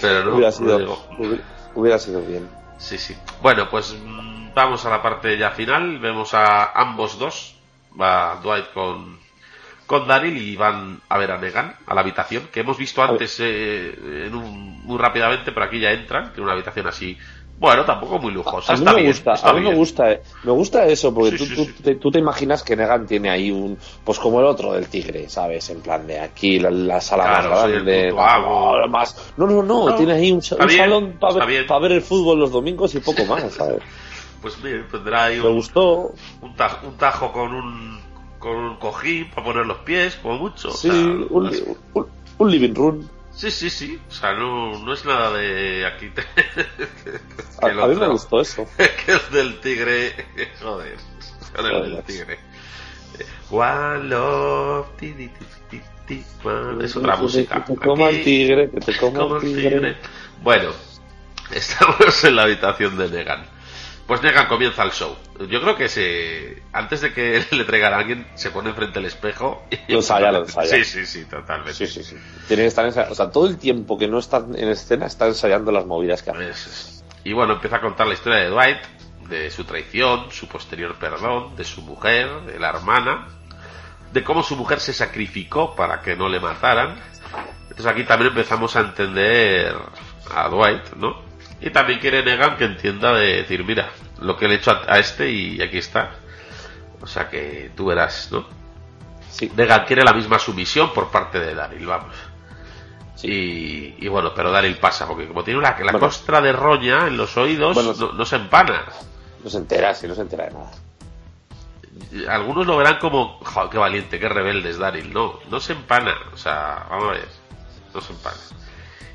Pero no, hubiera, sido, hubiera sido bien. Sí, sí. Bueno, pues mm, vamos a la parte ya final. Vemos a ambos dos. Va Dwight con, con Daryl y van a ver a Negan a la habitación que hemos visto antes eh, en un- muy rápidamente, pero aquí ya entran. Tiene una habitación así. Bueno, tampoco muy lujosa. A mí está me bien, gusta, está a mí me bien. gusta, eh. me gusta eso, porque Sí, tú, sí, tú, sí. Te, tú te imaginas que Negan tiene ahí un, pues como el otro del tigre, ¿sabes? En plan de aquí, la, la sala Claro, más grande, la más, no, no, no, No, tiene ahí un, bien, salón para ver, bien. pa ver el fútbol los domingos y poco más, ¿sabes? Pues mire, tendrá ahí Me un, gustó, un tajo, un tajo con un con un cojín para poner los pies, como mucho. o sí, sea, un, no es- un, un living room. Sí, sí, sí. O sea, no, no es nada de aquí. te- A, a mí me gustó eso. que el del tigre. Joder. Con el del Joder. tigre. One love. ti, ti, ti, ti, one- Es otra música. Que te coma el tigre, que te coma el tigre. Bueno, estamos en la habitación de Negan. Pues Negan comienza el show. Yo creo que se antes de que le traigan a alguien, se pone enfrente del espejo. y- Lo ensaya, lo ensaya. Sí, sí, sí, totalmente. Sí, sí, sí. Tiene que estar ensayando. O sea, todo el tiempo que no está en escena está ensayando las movidas que hace. Eso es. Y bueno, empieza a contar la historia de Dwight, de su traición, su posterior perdón, de su mujer, de la hermana, de cómo su mujer se sacrificó para que no le mataran. Entonces aquí también empezamos a entender a Dwight, ¿no? Y también quiere Negan que entienda de decir, mira, lo que le he hecho a, a este y aquí está. O sea que tú verás, ¿no? Sí, Negan quiere la misma sumisión por parte de Daryl, vamos. sí. Y, y bueno, pero Daryl pasa, porque como tiene la, la Bueno. costra de roña en los oídos, Bueno, no, no se empana. No se entera, sí, no se entera de nada. algunos lo verán como, joder, qué valiente, qué rebelde es Daryl. No, no se empana. O sea, vamos a ver, no se empana.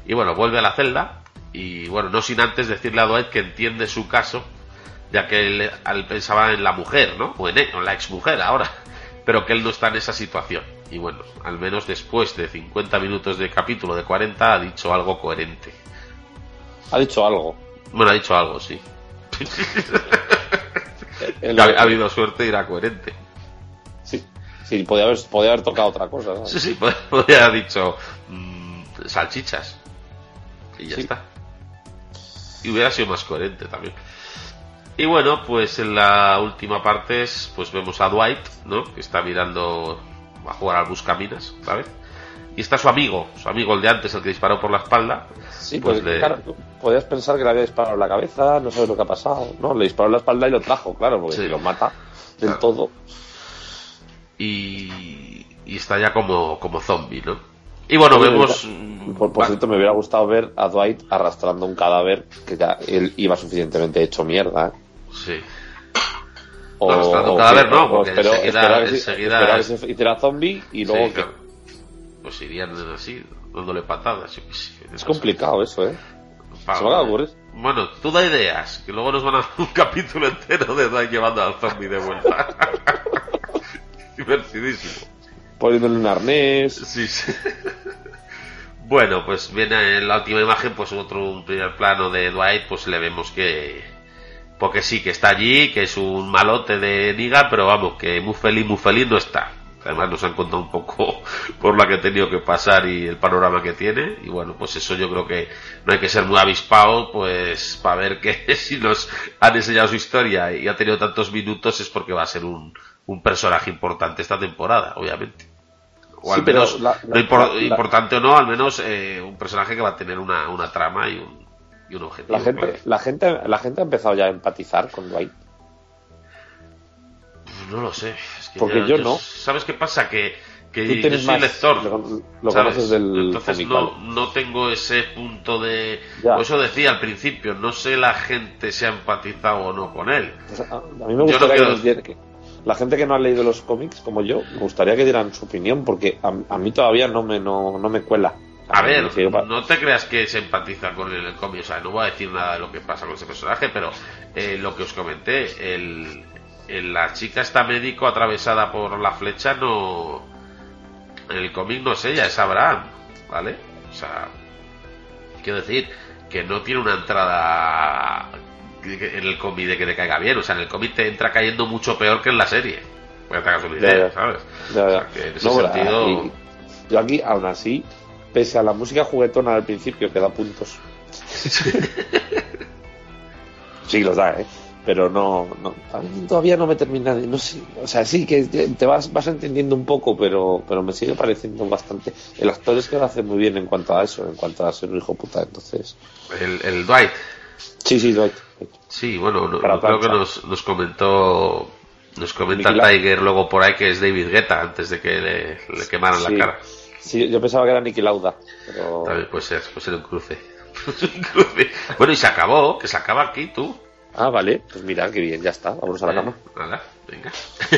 Y bueno, vuelve a la celda y bueno, no sin antes decirle a Dwight que entiende su caso, ya que él, él pensaba en la mujer, ¿no? O en, él, o en la exmujer ahora, pero que él no está en esa situación. Y bueno, al menos después de 50 minutos de capítulo de 40 ha dicho algo coherente. Ha dicho algo. Bueno, ha dicho algo, sí. El- ha, ha habido suerte y era coherente. Sí, sí podía, haber, podía haber tocado otra cosa. Sí, sí, pod- podría haber dicho mm, salchichas. Y ya Sí. está. Y hubiera sido más coherente también. Y bueno, pues en la última parte es, pues vemos a Dwight, ¿no? Que está mirando a jugar al buscaminas, ¿sabes? Y está su amigo, su amigo el de antes, el que disparó por la espalda. Sí, Pues pues, le- claro, tú podías pensar que le había disparado en la cabeza, no sabes lo que ha pasado, ¿no? Le disparó en la espalda y lo trajo, claro, porque Sí. lo mata del Claro. todo. Y, y está ya como, como zombie, ¿no? Y bueno, vemos... Por, cierto, me hubiera gustado ver a Dwight arrastrando un cadáver que ya él iba suficientemente hecho mierda. ¿eh? Sí. O, Arrastrando un cadáver, no, porque espero- enseguida- esperar que se- enseguida esperar que es- se hiciera zombie y luego Sí, que-. Pues irían así, dándole patadas. Es complicado eso, ¿eh? Bueno, tú da ideas, que luego nos van a dar un capítulo entero de Dwight llevando al zombie de vuelta. Divertidísimo. Poniéndole un arnés. Sí, sí. Bueno, pues viene en la última imagen, pues otro primer plano de Dwight, pues le vemos que... Porque sí, que está allí, que es un malote de Niga, pero vamos, que muy feliz, muy feliz no está. Además nos han contado un poco por la que ha tenido que pasar y el panorama que tiene. Y bueno, pues eso yo creo que no hay que ser muy avispado, pues para ver que si nos han enseñado su historia y ha tenido tantos minutos es porque va a ser un, un personaje importante esta temporada, obviamente. O Sí, al menos, la- no impor- la- la- importante o no, al menos eh, un personaje que va a tener una, una trama y un, y un objetivo. La gente, claro. la gente, la gente ha empezado ya a empatizar con Dwight. No lo sé. es que Porque yo no. ¿Sabes qué pasa? Que, que Tú yo soy más- lector. lo, lo ¿sabes? conoces del Entonces no, no tengo ese punto de... Ya. Eso decía al principio, no sé la gente si ha empatizado o no con él. Sea, a a mí me Yo no gustaría quiero- que, nos diera- que la gente que no ha leído los cómics como yo, me gustaría que dieran su opinión porque a, a mí todavía no me no, no me cuela. A ver, no te creas que se empatiza con el, el cómic, o sea, no voy a decir nada de lo que pasa con ese personaje, pero eh, lo que os comenté, el, el- la chica está médico atravesada por la flecha, no... El cómic no es ella, es Abraham, ¿vale? O sea, quiero decir que no tiene una entrada en el cómic de que te caiga bien, o sea, en el cómic te entra cayendo mucho peor que en la serie, que te Ya, idea. ¿sabes? Ya, O ya. sea, que en ese No, sentido... yo aquí, aún así, pese a la música juguetona del principio que da puntos. sí, los da, ¿eh? Pero no, no a mí todavía no me termina de, no sé, o sea, sí que te te vas, vas entendiendo un poco, pero, pero me sigue pareciendo bastante. El actor es que lo hace muy bien en cuanto a eso, en cuanto a ser un hijo puta, entonces. El, el Dwight, Sí, sí, Dwight. Sí, bueno, no- creo que nos, nos comentó nos comenta Nicky Lauda. Tiger luego por ahí que es David Guetta antes de que le, le quemaran Sí. la cara. Sí, yo pensaba que era Nicky Lauda, pero También puede ser, puede ser un cruce. Un cruce. bueno, y se acabó, que se acaba aquí tú. ah, vale, pues mira, qué bien, ya está, vámonos a la cama. nada, venga.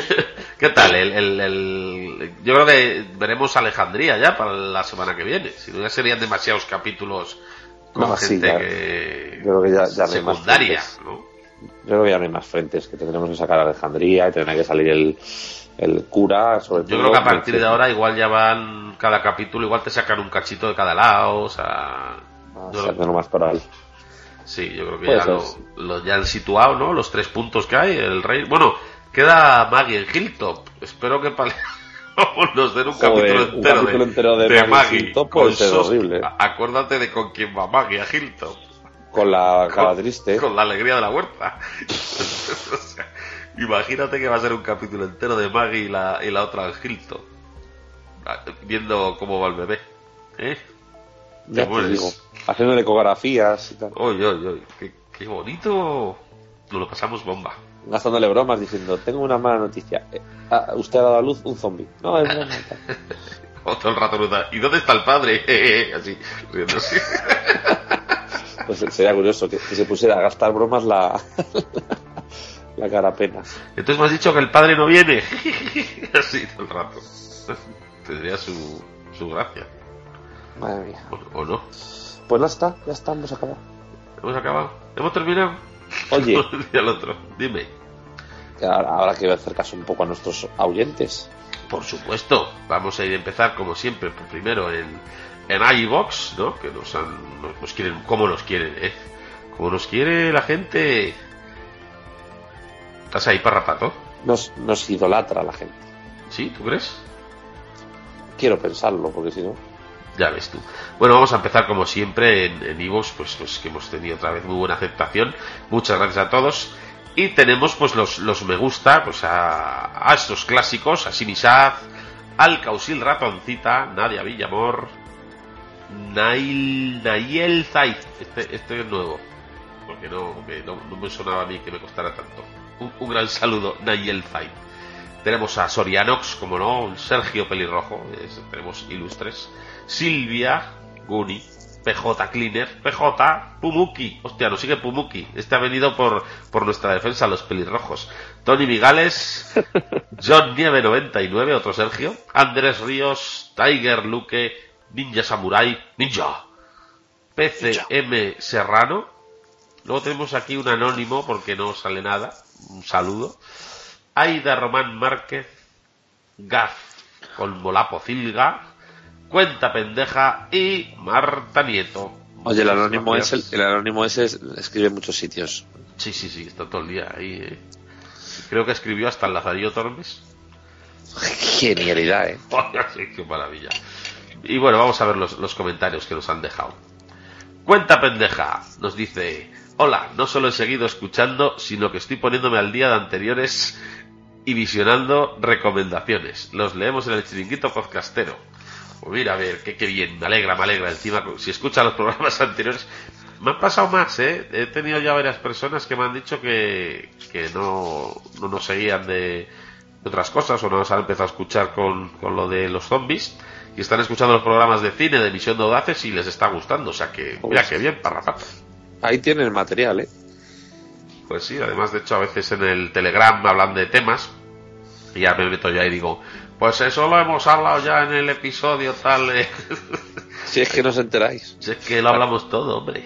¿Qué tal? El, el- el- Yo creo que veremos Alejandría ya para la semana que viene. Si no, ya serían demasiados capítulos con No, gente que. Yo creo que ya- ya no hay más secundaria. ¿no? Yo creo que ya no hay más frentes, que tendremos que sacar a Alejandría y tendrá que salir el, el cura, sobre Yo todo. creo que a partir de ahora igual ya van cada capítulo, igual te sacan un cachito de cada lado, o sea... Ah, yo lo- más por ahí. sí, yo creo que ya lo, lo- ya han situado, ¿no? Los tres puntos que hay, el rey... Bueno, queda Maggie en Hilltop. Espero que para... nos den un Joder, capítulo un entero capítulo de, entero de de Maggie Maggie. Hilltop puede con ser sos- horrible. Acuérdate de con quién va Maggie a Hilltop. Con la cara Con- triste. Con la alegría de la huerta. O sea, imagínate que va a ser un capítulo entero de Maggie y la, y la otra Hilton. Ah, Viendo cómo va el bebé. ¿Eh? Ya te mueres. digo. Haciendo ecografías y tal. Uy, uy, uy. Qué, qué bonito. Nos lo pasamos bomba. Gastándole bromas diciendo, tengo una mala noticia. Eh, ah, usted ha dado a luz un zombie. No, es broma. O todo el rato ¿Y dónde está el padre? Así, riéndose. Pues sería curioso que, que se pusiera a gastar bromas la, La cara apenas. Entonces me has dicho que el padre no viene. Así todo el rato. Tendría su, su gracia. Madre mía. ¿O, o no? Pues ya está, ya está, hemos acabado. ¿Hemos acabado? ¿Hemos terminado? Oye, al otro. Dime. ahora, ahora que hacer caso un poco a nuestros oyentes. Por supuesto, vamos a ir a empezar como siempre, por primero en, en iVox, ¿no? Que nos han, nos, nos quieren, como nos quieren, ¿eh? Como nos quiere la gente. ¿Estás ahí, parrapato? Nos, nos idolatra la gente. ¿Sí? ¿Tú crees? Quiero pensarlo, porque si no. Ya ves tú. Bueno, vamos a empezar como siempre en, en iVoox, pues, pues que hemos tenido otra vez muy buena aceptación. Muchas gracias a todos. Y tenemos pues los, los me gusta pues a, a estos clásicos, a Sinisaz, al Causil Ratoncita, Nadia Villamor, Nail, Nayel Zaiz, este, este es nuevo, porque no, porque no, no me sonaba a mí que me costara tanto. Un, un gran saludo, Nayel Zaiz. Tenemos a Sorianox, como no, un Sergio Pelirrojo, es- tenemos ilustres, Silvia, Guni, PJ Cleaner, PJ, Pumuki, hostia, nos sigue Pumuki, este ha venido por, por nuestra defensa, los pelirrojos, Tony Migales, John Nieve 99, otro Sergio, Andrés Ríos, Tiger Luque, Ninja Samurai, Ninja, PCM Serrano, luego tenemos aquí un anónimo porque no sale nada, un saludo, Aida Román Márquez, Gaf con Molapo Cilga, Cuenta Pendeja y Marta Nieto. Oye, el anónimo, es el, el anónimo ese es- escribe en muchos sitios. Sí, sí, sí, está todo el día ahí. eh. Creo que escribió hasta el Lazarillo Tormes. Genialidad, eh. Sí, qué maravilla. Y bueno, vamos a ver los, los comentarios que nos han dejado. Cuenta pendeja, nos dice, hola, no solo he seguido escuchando, sino que estoy poniéndome al día de anteriores y visionando recomendaciones. Los leemos en el chiringuito podcastero. Pues mira, a ver, qué, qué bien, me alegra, me alegra. Encima, si escucha los programas anteriores, me han pasado más, ¿eh? He tenido ya varias personas que me han dicho que, que no, no nos seguían de, de otras cosas o no nos han empezado a escuchar con, con lo de los zombies y están escuchando los programas de cine de emisión de audaces y les está gustando. O sea que, mira, qué bien, parrapata. Ahí tienen el material, eh. Pues sí, además, de hecho, a veces en el Telegram hablan de temas y ya me meto ya y digo, pues eso lo hemos hablado ya en el episodio tal. eh". Si es que no os enteráis. Si es que lo hablamos todo, hombre.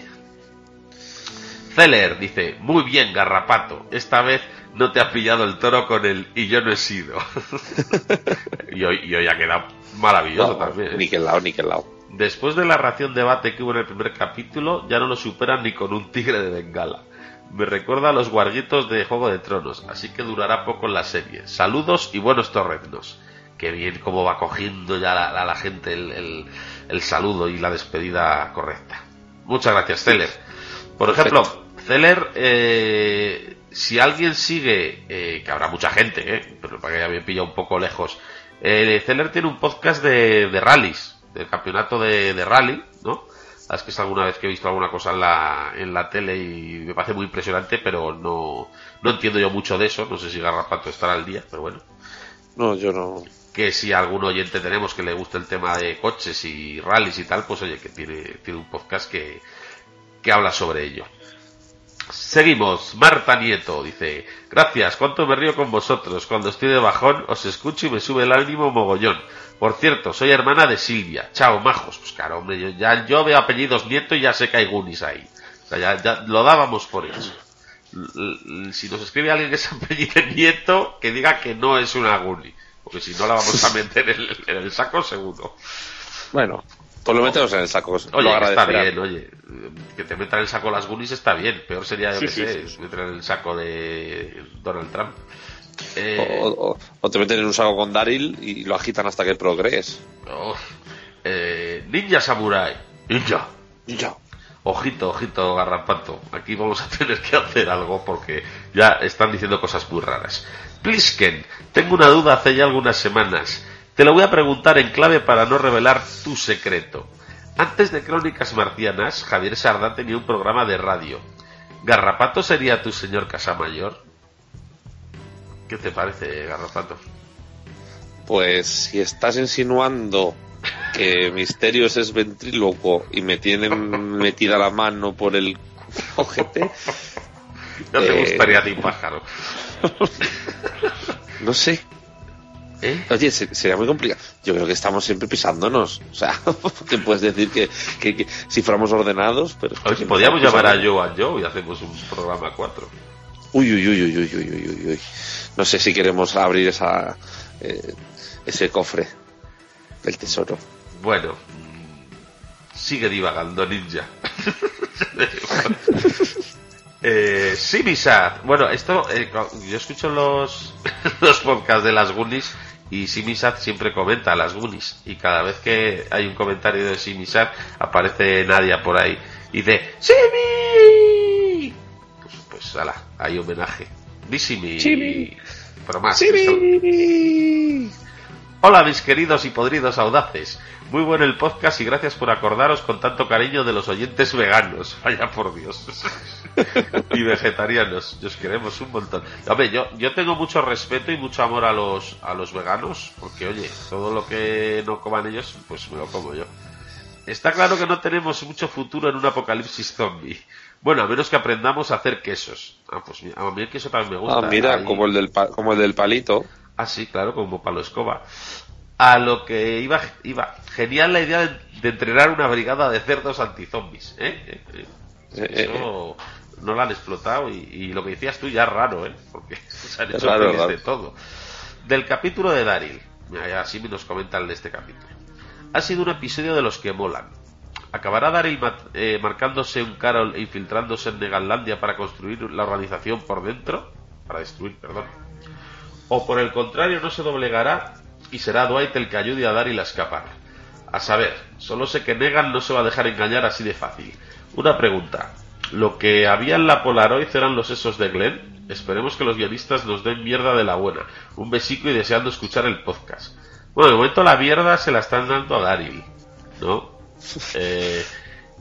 Celer dice, muy bien, garrapato, esta vez no te ha pillado el toro con el y yo no he sido. y, hoy, y hoy ha quedado maravilloso No, también. ¿eh? Ni que el lado, ni que el lado. Después de la ración debate que hubo en el primer capítulo, ya no lo superan ni con un tigre de bengala. Me recuerda a los guarguitos de Juego de Tronos, así que durará poco en la serie. Saludos y buenos torreznos. Qué bien cómo va cogiendo ya la, la- la gente el, el- el saludo y la despedida correcta. Muchas gracias, Celer. Por Perfecto. ejemplo, Celer, eh, si alguien sigue, eh, que habrá mucha gente, eh, pero para que ya me pilla un poco lejos, eh, Celer tiene un podcast de, de rallies, del campeonato de, de rally, ¿no? La verdad Es que es alguna vez que he visto alguna cosa en la, en la tele y me parece muy impresionante, pero no, no entiendo yo mucho de eso. No sé si Garrapato estará al día, pero bueno. No, yo no. Que si algún oyente tenemos que le gusta el tema de coches y rallies y tal, pues oye, que tiene, tiene un podcast que, que habla sobre ello. Seguimos, Marta Nieto dice, gracias, cuánto me río con vosotros, cuando estoy de bajón os escucho y me sube el ánimo mogollón. Por cierto, soy hermana de Silvia, chao majos, pues claro, hombre, yo, ya, yo veo apellidos Nieto y ya sé que hay Gunis ahí. O sea, ya, lo dábamos por eso. Si nos escribe alguien que se apellide Nieto, que diga que no es una Guni, porque si no la vamos a meter en el, en el saco seguro. Bueno, pues lo metemos en el saco. Oye, está bien, oye. Que te metan en el saco las Goonies está bien. Peor sería, yo Sí, que sí, sé, sí, meter en el saco de Donald Trump. Eh, O, o- o te meten en un saco con Daryl y lo agitan hasta que progres. oh, eh, Ninja Samurai. Ninja. Ya. Ojito, ojito, garrapato. Aquí vamos a tener que hacer algo porque ya están diciendo cosas muy raras. Plisken, tengo una duda hace ya algunas semanas. Te lo voy a preguntar en clave para no revelar tu secreto. Antes de Crónicas Marcianas, Javier Sardá tenía un programa de radio. ¿Garrapato sería tu señor Casamayor? ¿Qué te parece, Garrapato? Pues si estás insinuando que Misterios es ventrílocuo y me tienen metida la mano por el ojete, No te Eh, gustaría a ti, pájaro. No sé. ¿Eh? Oye, sería muy complicado. Yo creo que estamos siempre pisándonos. O sea, te puedes decir que, que, si fuéramos ordenados, pero. Oye, podríamos llamar a Joe a Joe y hacemos un programa 4. Uy, uy, uy, uy, uy, uy, uy, uy. No sé si queremos abrir esa, eh, ese cofre del tesoro. Bueno, mm, sigue divagando, ninja. Eh, sí, Misa. Bueno, esto, eh, yo escucho los, los podcasts de las Goonies y Simisad siempre comenta las Goonies. Y cada vez que hay un comentario de Simisad, aparece Nadia por ahí y dice: ¡Simi! Pues, pues, ala, hay homenaje. Simi. Pero más. ¡Sí! Hola mis queridos y podridos audaces. Muy bueno el podcast y gracias por acordaros con tanto cariño de los oyentes veganos. Vaya por Dios. y vegetarianos. Os queremos un montón. Hombre, yo, yo tengo mucho respeto y mucho amor a los, a los veganos porque, oye, todo lo que no coman ellos, pues me lo como yo. Está claro que no tenemos mucho futuro en un apocalipsis zombie. Bueno, a menos que aprendamos a hacer quesos. Ah, pues mira, a mí el queso también me gusta. Ah, mira, como el del pa- como el del palito. Ah, sí, claro, como palo escoba. A lo que iba, iba. Genial la idea de, de entrenar una brigada de cerdos antizombies, ¿eh? Eh, eh, Eh, Eso no lo han explotado y, y lo que decías tú ya es raro, ¿eh? Porque se han hecho raro, de todo. Del capítulo de Daryl, así nos comenta el de este capítulo. Ha sido un episodio de los que molan. ¿Acabará Daryl eh, marcándose un Carol e infiltrándose en Neganlandia para construir la organización por dentro? Para destruir, perdón. O por el contrario, no se doblegará y será Dwight el que ayude a Daryl a escapar. A saber, solo sé que Negan no se va a dejar engañar así de fácil. Una pregunta. ¿Lo que había en la Polaroid eran los sesos de Glenn? Esperemos que los guionistas nos den mierda de la buena. Un besico y deseando escuchar el podcast. Bueno, de momento la mierda se la están dando a Daryl, ¿no? Eh,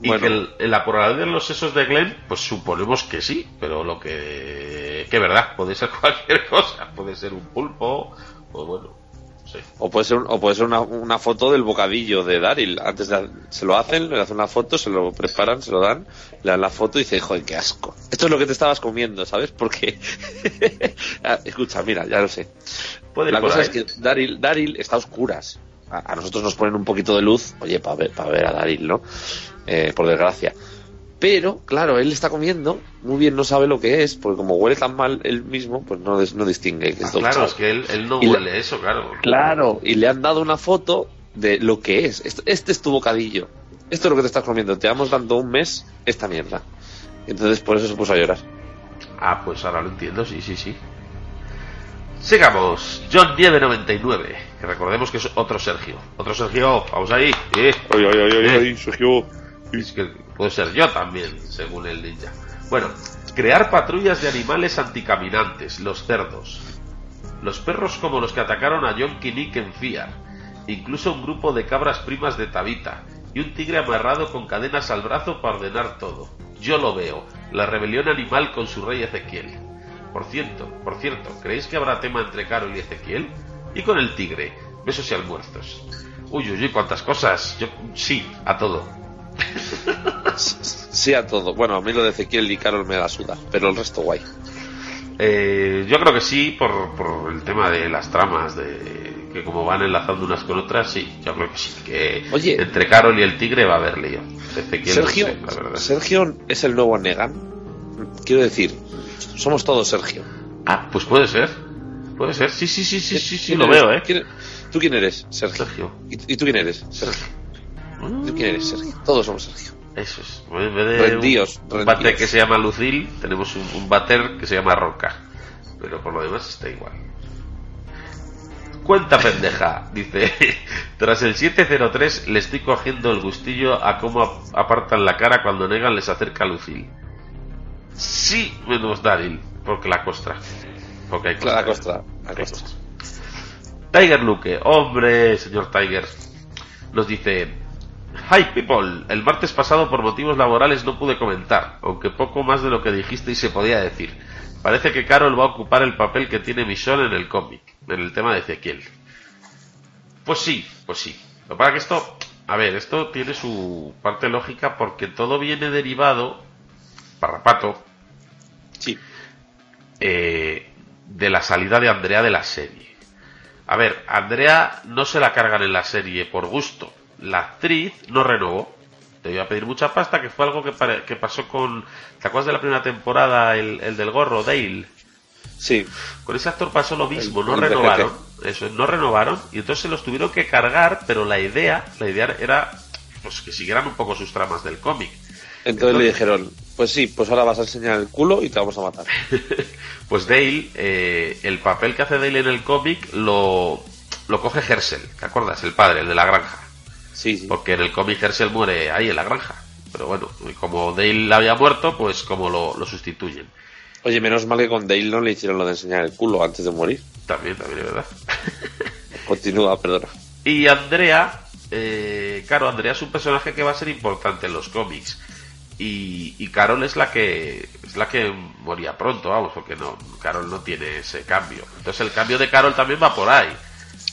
y Bueno. que el- en la Polaroid de los sesos de Glenn, pues suponemos que sí, pero lo que... que verdad, puede ser cualquier cosa. Puede ser un pulpo, o bueno, no sé. O puede ser, o puede ser una, una foto del bocadillo de Daryl. Antes de, se lo hacen, le hacen una foto, se lo preparan, se lo dan, le dan la foto y dice, joder, qué asco. Esto es lo que te estabas comiendo, ¿sabes? Porque, Ah, escucha, mira, ya lo sé. La cosa ahí. es que Daryl, Daryl está a oscuras. A, a nosotros nos ponen un poquito de luz, oye, para ver, para ver a Daryl, ¿no? Eh, por desgracia. Pero, claro, él está comiendo, muy bien no sabe lo que es, porque como huele tan mal él mismo, pues no, no distingue que Ah, es claro, es que él, él no Y le- huele eso, claro. Claro, y le han dado una foto de lo que es. Esto- Este es tu bocadillo. Esto es lo que te estás comiendo. Te vamos dando un mes esta mierda. Entonces por eso se puso a llorar. Ah, pues ahora lo entiendo, sí, sí, sí. Sigamos. John Nieve 99. Que recordemos que es otro Sergio. Otro Sergio, vamos ahí. Eh. Ay, ay, ay, ay, Sergio. Es que puedo ser yo también, según el ninja. Bueno, crear patrullas de animales anticaminantes, los cerdos. Los perros como los que atacaron a John Kinnick en Fiar. Incluso un grupo de cabras primas de Tabita. Y un tigre amarrado con cadenas al brazo para ordenar todo. Yo lo veo. La rebelión animal con su rey Ezequiel. Por cierto, por cierto, ¿creéis que habrá tema entre Carol y Ezequiel? Y con el tigre. Besos y almuerzos. Uy, uy, uy, cuántas cosas. Yo, sí, a todo. Sí a todo. Bueno, a mí lo de Ezequiel y Carol me da suda, pero el resto guay. Eh, yo creo que sí, por, por el tema de las tramas, de que como van enlazando unas con otras, sí, yo creo que sí. Que Oye. entre Carol y el tigre va a haber lío. Ezequiel no Sergio, sé, la verdad. Sergio es el nuevo Negan. Quiero decir, somos todos Sergio. Ah, pues puede ser. Puede ser. Sí, sí, sí, sí, sí, sí, ¿Quién lo eres? veo, ¿eh? ¿Quién- ¿Tú quién eres, Sergio? Sergio. ¿Y, y tú quién eres, Sergio? ¿Tú quién eres, Sergio? Todos somos Sergio. Eso es. En vez de Rendíos, un, bater que se llama Lucil, tenemos un, un bater que se llama Roca. Pero por lo demás está igual. Cuenta pendeja, dice. Tras el 703 le estoy cogiendo el gustillo a cómo ap- apartan la cara cuando Negan les acerca a Lucil. Sí, menos Daryl, porque la costra. Porque hay La costra. costra, la costra. Tiger Luke, hombre, señor Tiger, nos dice: Hi people, el martes pasado por motivos laborales no pude comentar, aunque poco más de lo que dijiste y se podía decir. Parece que Carol va a ocupar el papel que tiene Michonne en el cómic, en el tema de Ezequiel. Pues sí, pues sí. Lo que pasa que esto, a ver, esto tiene su parte lógica porque todo viene derivado, parrapato, Sí. eh, de la salida de Andrea de la serie. A ver, Andrea no se la cargan en la serie por gusto. La actriz no renovó. Te iba a pedir mucha pasta, que fue algo que, que pasó con. ¿Te acuerdas de la primera temporada, el, el del gorro, Dale? Sí. Con ese actor pasó lo mismo, no renovaron. Eso, no renovaron. Y entonces se los tuvieron que cargar, pero la idea, la idea era pues que siguieran un poco sus tramas del cómic. Entonces, le dijeron, pues sí, pues ahora vas a enseñar el culo y te vamos a matar. pues Dale, eh, el papel que hace Dale en el cómic lo, lo coge Herschel, ¿te acuerdas? El padre, el de la granja. Sí, sí. Porque en el cómic Herschel muere ahí en la granja. Pero bueno, como Dale había muerto, pues como lo, lo sustituyen. Oye, menos mal que con Dale no le hicieron lo de enseñar el culo antes de morir. También, también es verdad. Continúa, perdona. Y Andrea, eh, claro, Andrea es un personaje que va a ser importante en los cómics. Y, Carol es la que es la que moría pronto, vamos, porque no Carol no tiene ese cambio. Entonces el cambio de Carol también va por ahí,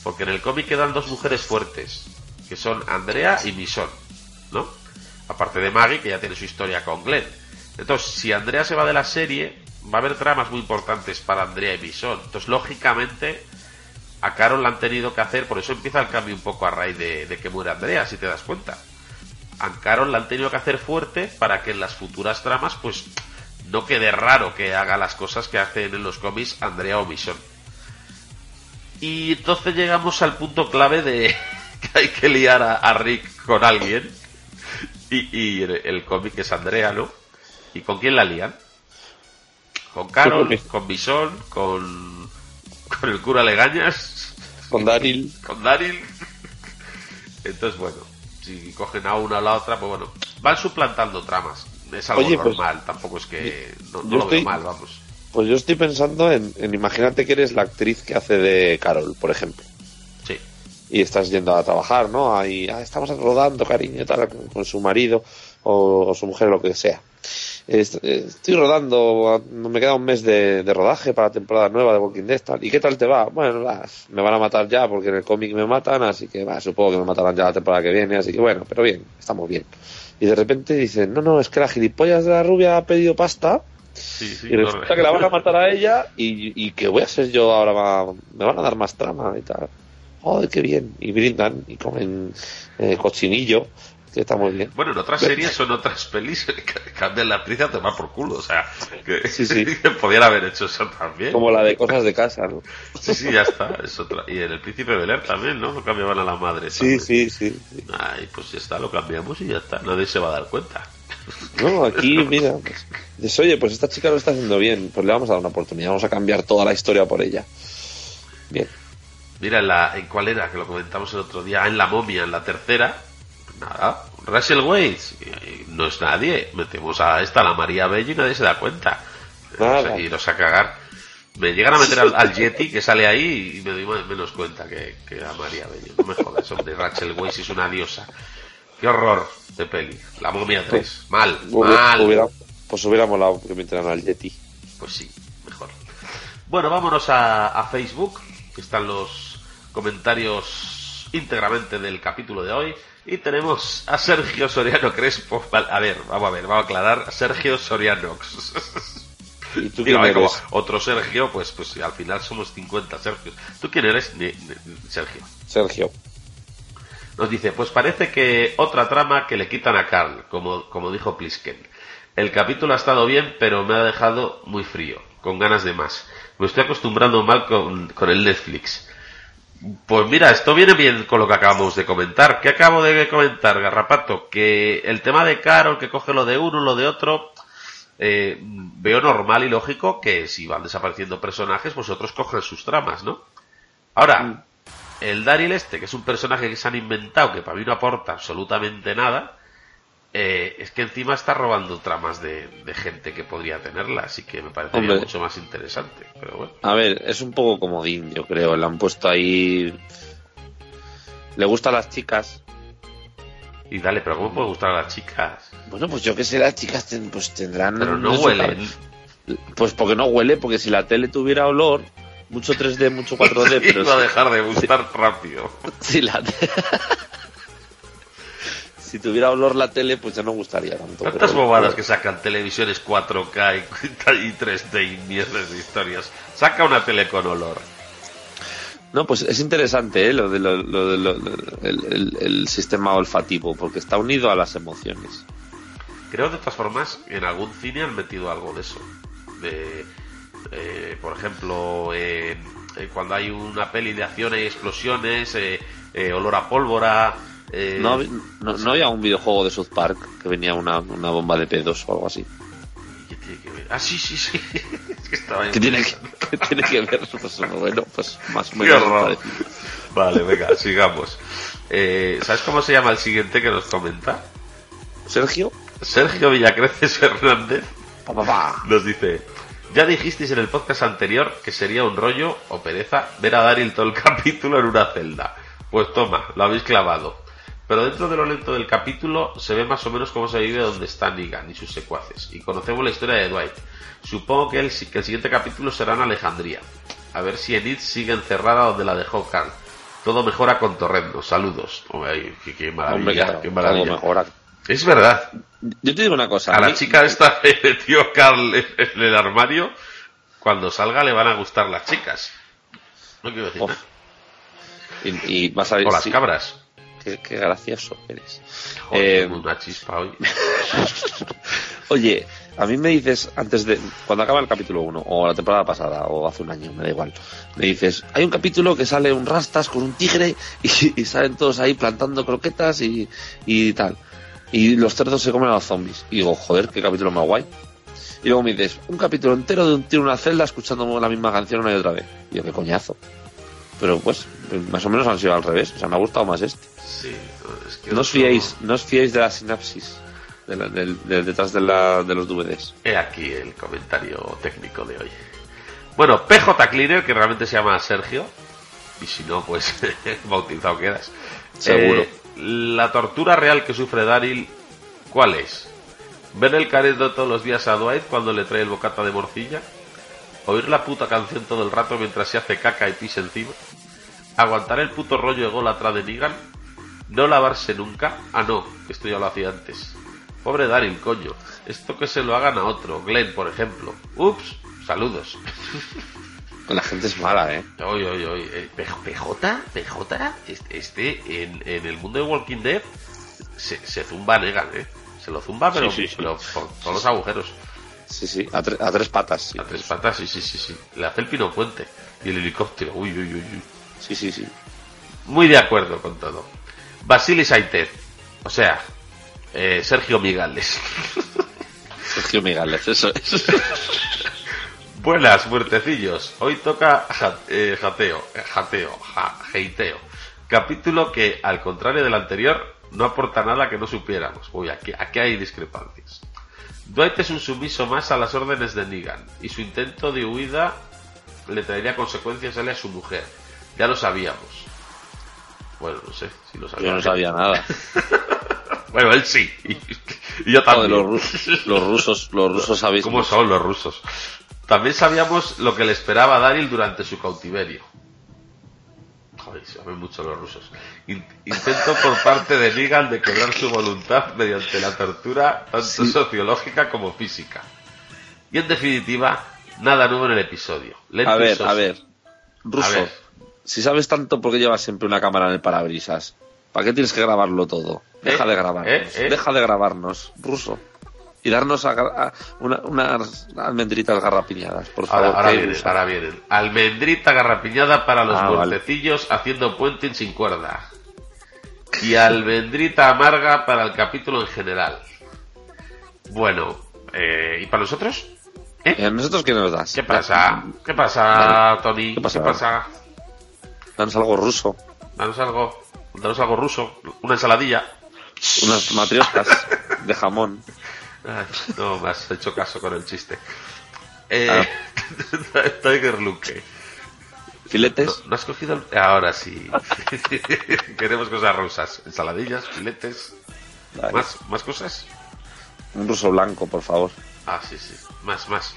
porque en el cómic quedan dos mujeres fuertes, que son Andrea y Michonne, ¿no? Aparte de Maggie, que ya tiene su historia con Glenn. Entonces, si Andrea se va de la serie, va a haber tramas muy importantes para Andrea y Michonne. Entonces, lógicamente, a Carol la han tenido que hacer, por eso empieza el cambio un poco a raíz de, de que muere Andrea, si te das cuenta a Carol la han tenido que hacer fuerte para que en las futuras tramas pues no quede raro que haga las cosas que hacen en los cómics Andrea o Michonne. Y entonces llegamos al punto clave de que hay que liar a, Rick con alguien. Y, el, cómic es Andrea, ¿no? ¿Y con quién la lían? Con Carol, con Michonne, con, con el cura Legañas. Con Daryl. Con Daryl. Entonces, bueno, si cogen a una o a la otra, pues bueno, van suplantando tramas. Es algo pues, normal, tampoco es que no, lo veo mal, vamos. Pues yo estoy pensando en, imagínate que eres la actriz que hace de Carol, por ejemplo. Sí. Y estás yendo a trabajar, ¿no? Ahí, ah, estamos rodando, cariño, tal, con su marido o, su mujer, lo que sea. Estoy rodando, me queda un mes de, rodaje para la temporada nueva de Walking Dead. ¿Y qué tal te va? Bueno, me van a matar ya porque en el cómic me matan, así que supongo que me matarán ya la temporada que viene, así que bueno, pero bien, estamos bien. Y de repente dicen, no, no, es que la gilipollas de la rubia ha pedido pasta y resulta que la van a matar a ella y, que voy a ser yo ahora, me van a dar más trama y tal. ¡Joder, qué bien! Y brindan y comen eh, cochinillo está muy bien. Bueno, en otras series son otras pelis que cambian la actriz a tomar por culo, o sea, que, sí, sí. podían haber hecho eso también. Como la de cosas de casa, ¿no? Sí, sí, ya está, es otra. Y en El Príncipe Bel también, ¿no? Lo cambiaban a la madre. Sí, sí, sí, Ay, pues ya está, lo cambiamos y ya está, nadie se va a dar cuenta. No, aquí, mira, pues, oye, pues esta chica lo está haciendo bien, pues le vamos a dar una oportunidad, vamos a cambiar toda la historia por ella. Bien. Mira, en, la, en cuál era, que lo comentamos el otro día, en La Momia, en la tercera, nada, Russell Waits, no es nadie, metemos a esta, la María Bello, y nadie se da cuenta. Nada. Y los a cagar. Me llegan a meter al, Yeti que sale ahí y me doy menos cuenta que, a María Bello. No me jodas, hombre, Rachel Weisz es una diosa. Qué horror de peli. La momia 3. Mal, mal. pues hubiera molado que al Yeti. Pues sí, mejor. Bueno, vámonos a, a Facebook, que están los comentarios íntegramente del capítulo de hoy. Y tenemos a Sergio Soriano Crespo. A ver, vamos a ver, vamos a aclarar. A Sergio Soriano. ¿Y tú quién eres? otro Sergio, pues, pues al final somos 50 Sergios. ¿Tú quién eres, Sergio? Sergio. Nos dice, pues parece que otra trama que le quitan a Carl, como, como dijo Plisken. El capítulo ha estado bien, pero me ha dejado muy frío, con ganas de más. Me estoy acostumbrando mal con, con el Netflix. Pues mira, esto viene bien con lo que acabamos de comentar. ¿Qué acabo de comentar, Garrapato? Que el tema de Carol, que coge lo de uno, lo de otro, eh, veo normal y lógico que si van desapareciendo personajes, vosotros pues cogen sus tramas, ¿no? Ahora, mm. el Daryl este, que es un personaje que se han inventado, que para mí no aporta absolutamente nada, eh, es que encima está robando tramas de, gente que podría tenerla, así que me parece mucho más interesante. Pero bueno. A ver, es un poco comodín, yo creo. Le han puesto ahí. Le gustan las chicas. Y dale, pero ¿cómo puede gustar a las chicas? Bueno, pues yo que sé, las chicas pues tendrán. Pero no huelen. Pues porque no huele, porque si la tele tuviera olor, mucho 3D, mucho 4D, pero. Iba a dejar de gustar rápido. Si la si tuviera olor la tele, pues ya no gustaría tanto. Tantas bobadas que sacan televisiones 4K y, y 3D y mierdas de historias. Saca una tele con olor. No, pues es interesante ¿eh? lo de lo, lo de lo- el, el- el sistema olfativo, porque está unido a las emociones. Creo de todas formas en algún cine han metido algo de eso. De, eh, por ejemplo, eh, cuando hay una peli de acción y explosiones, eh, olor a pólvora. Eh, ¿No, no, no había un videojuego de South Park que venía una, una bomba de pedos o algo así? ¿Qué tiene que ver? Ah, sí, sí, sí. Es que estaba ¿Qué tiene que, qué tiene que ver? Pues bueno, pues más o menos. Vale, venga, sigamos. Eh, ¿Sabes cómo se llama el siguiente que nos comenta? Sergio, Sergio Villacreces Hernández pa, pa, pa. nos dice: Ya dijisteis en el podcast anterior que sería un rollo o pereza ver a Daryl todo el capítulo en una celda. Pues toma, lo habéis clavado. Pero dentro de lo lento del capítulo se ve más o menos cómo se vive donde está Negan y sus secuaces. Y conocemos la historia de Dwight. Supongo que el, que el siguiente capítulo será en Alejandría. A ver si Enid sigue encerrada donde la dejó Carl. Todo mejora con Torrendo. Saludos. Hombre, qué, qué maravilla, Hombre, claro, qué maravilla. mejora. Es verdad. Yo te digo una cosa. A la mí- chica esta que metió Carl en el armario, cuando salga le van a gustar las chicas. No quiero decir nada. Y, y vas a ver O las sí, cabras. Qué, qué gracioso eres. Joder, Eh, una chispa hoy. Oye, a mí me dices, antes de, cuando acaba el capítulo 1, o la temporada pasada, o hace un año, me da igual, me dices, hay un capítulo que sale un rastas con un tigre y, y salen todos ahí plantando croquetas y, y tal. Y los cerdos se comen a los zombies. Y digo, joder, qué capítulo más guay. Y luego me dices, un capítulo entero de un tío en una celda escuchando la misma canción una y otra vez. Y yo, qué coñazo. Pero pues, más o menos han sido al revés. O sea, me ha gustado más este. Sí, es que No os fiéis, no os fiéis de la sinapsis de la- del- de- detrás de, la, de los DVDs. He aquí el comentario técnico de hoy. Bueno, PJ Cleaner, que realmente se llama Sergio, y si no, pues bautizado quedas. Seguro. Eh, la tortura real que sufre Daryl, ¿cuál es? ¿Ver el careto todos los días a Dwight cuando le trae el bocata de morcilla? ¿Oír la puta canción todo el rato mientras se hace caca y pis encima? ¿Aguantar el puto rollo ególatra de Negan? ¿No lavarse nunca? Ah, no, esto ya lo hacía antes. Pobre Daryl, coño. Esto que se lo hagan a otro. Glenn, por ejemplo. Ups, saludos. La gente es mala, ¿eh? Oye, oye, oye. eh, PJ, PJ, PJ, este, este en, en el mundo de Walking Dead se, se zumba a Negan, ¿eh? Se lo zumba, pero, Sí, sí, sí. pero por todos los agujeros. Sí, sí, a, tre- a tres patas. Sí, A tres patas, sí, sí, sí, sí. Le hace el pino puente. Y el helicóptero. Uy, uy, uy, uy. sí, sí. sí. Muy de acuerdo con todo. Basili Saited. O sea, eh, Sergio Migales. Sergio Migales, eso es. Buenas, muertecillos. Hoy toca ja- eh, jateo, eh, jateo, ja- heiteo. Capítulo que, al contrario del anterior, no aporta nada que no supiéramos. Uy, aquí, aquí hay discrepancias. Dwight es un sumiso más a las órdenes de Negan, y su intento de huida le traería consecuencias a él y a su mujer. Ya lo sabíamos. Bueno, no sé si lo sabía. Yo no sabía nada. Bueno, él sí. Y, yo también. los, ru- los rusos, los rusos sabéis. ¿Cómo son los rusos? También sabíamos lo que le esperaba a Daryl durante su cautiverio. Joder, saben mucho los rusos. In- intento por parte de Negan de quebrar su voluntad mediante la tortura tanto sociológica como física. Y en definitiva, nada nuevo en el episodio. Lento A ver, a ver. Ruso, A ver. Si sabes tanto, ¿por qué llevas siempre una cámara en el parabrisas? ¿Para qué tienes que grabarlo todo? Deja Eh, de grabarnos. eh, eh. Deja de grabarnos, ruso. Y darnos a- a- una- unas almendritas garrapiñadas, por favor. Ahora, ahora vienen, ahora vienen. Almendrita garrapiñada para los Ah, vale. haciendo puenting sin cuerda. Y almendrita amarga para el capítulo en general. Bueno, ¿y para nosotros? ¿Eh? ¿Y a nosotros qué nos das? ¿Qué pasa? ¿Qué pasa. Tony? ¿Qué pasa? ¿Qué pasa? Danos algo ruso. Danos algo, danos algo ruso, una ensaladilla. Unas matrioscas de jamón. Ay, no me has hecho caso con el chiste. Eh, Tiger Luke. Filetes. ¿No, no has cogido el... Ahora sí. Queremos cosas rusas. Ensaladillas, filetes. Vale. ¿Más, ¿Más cosas? Un ruso blanco, por favor. Ah, sí, sí. Más, más.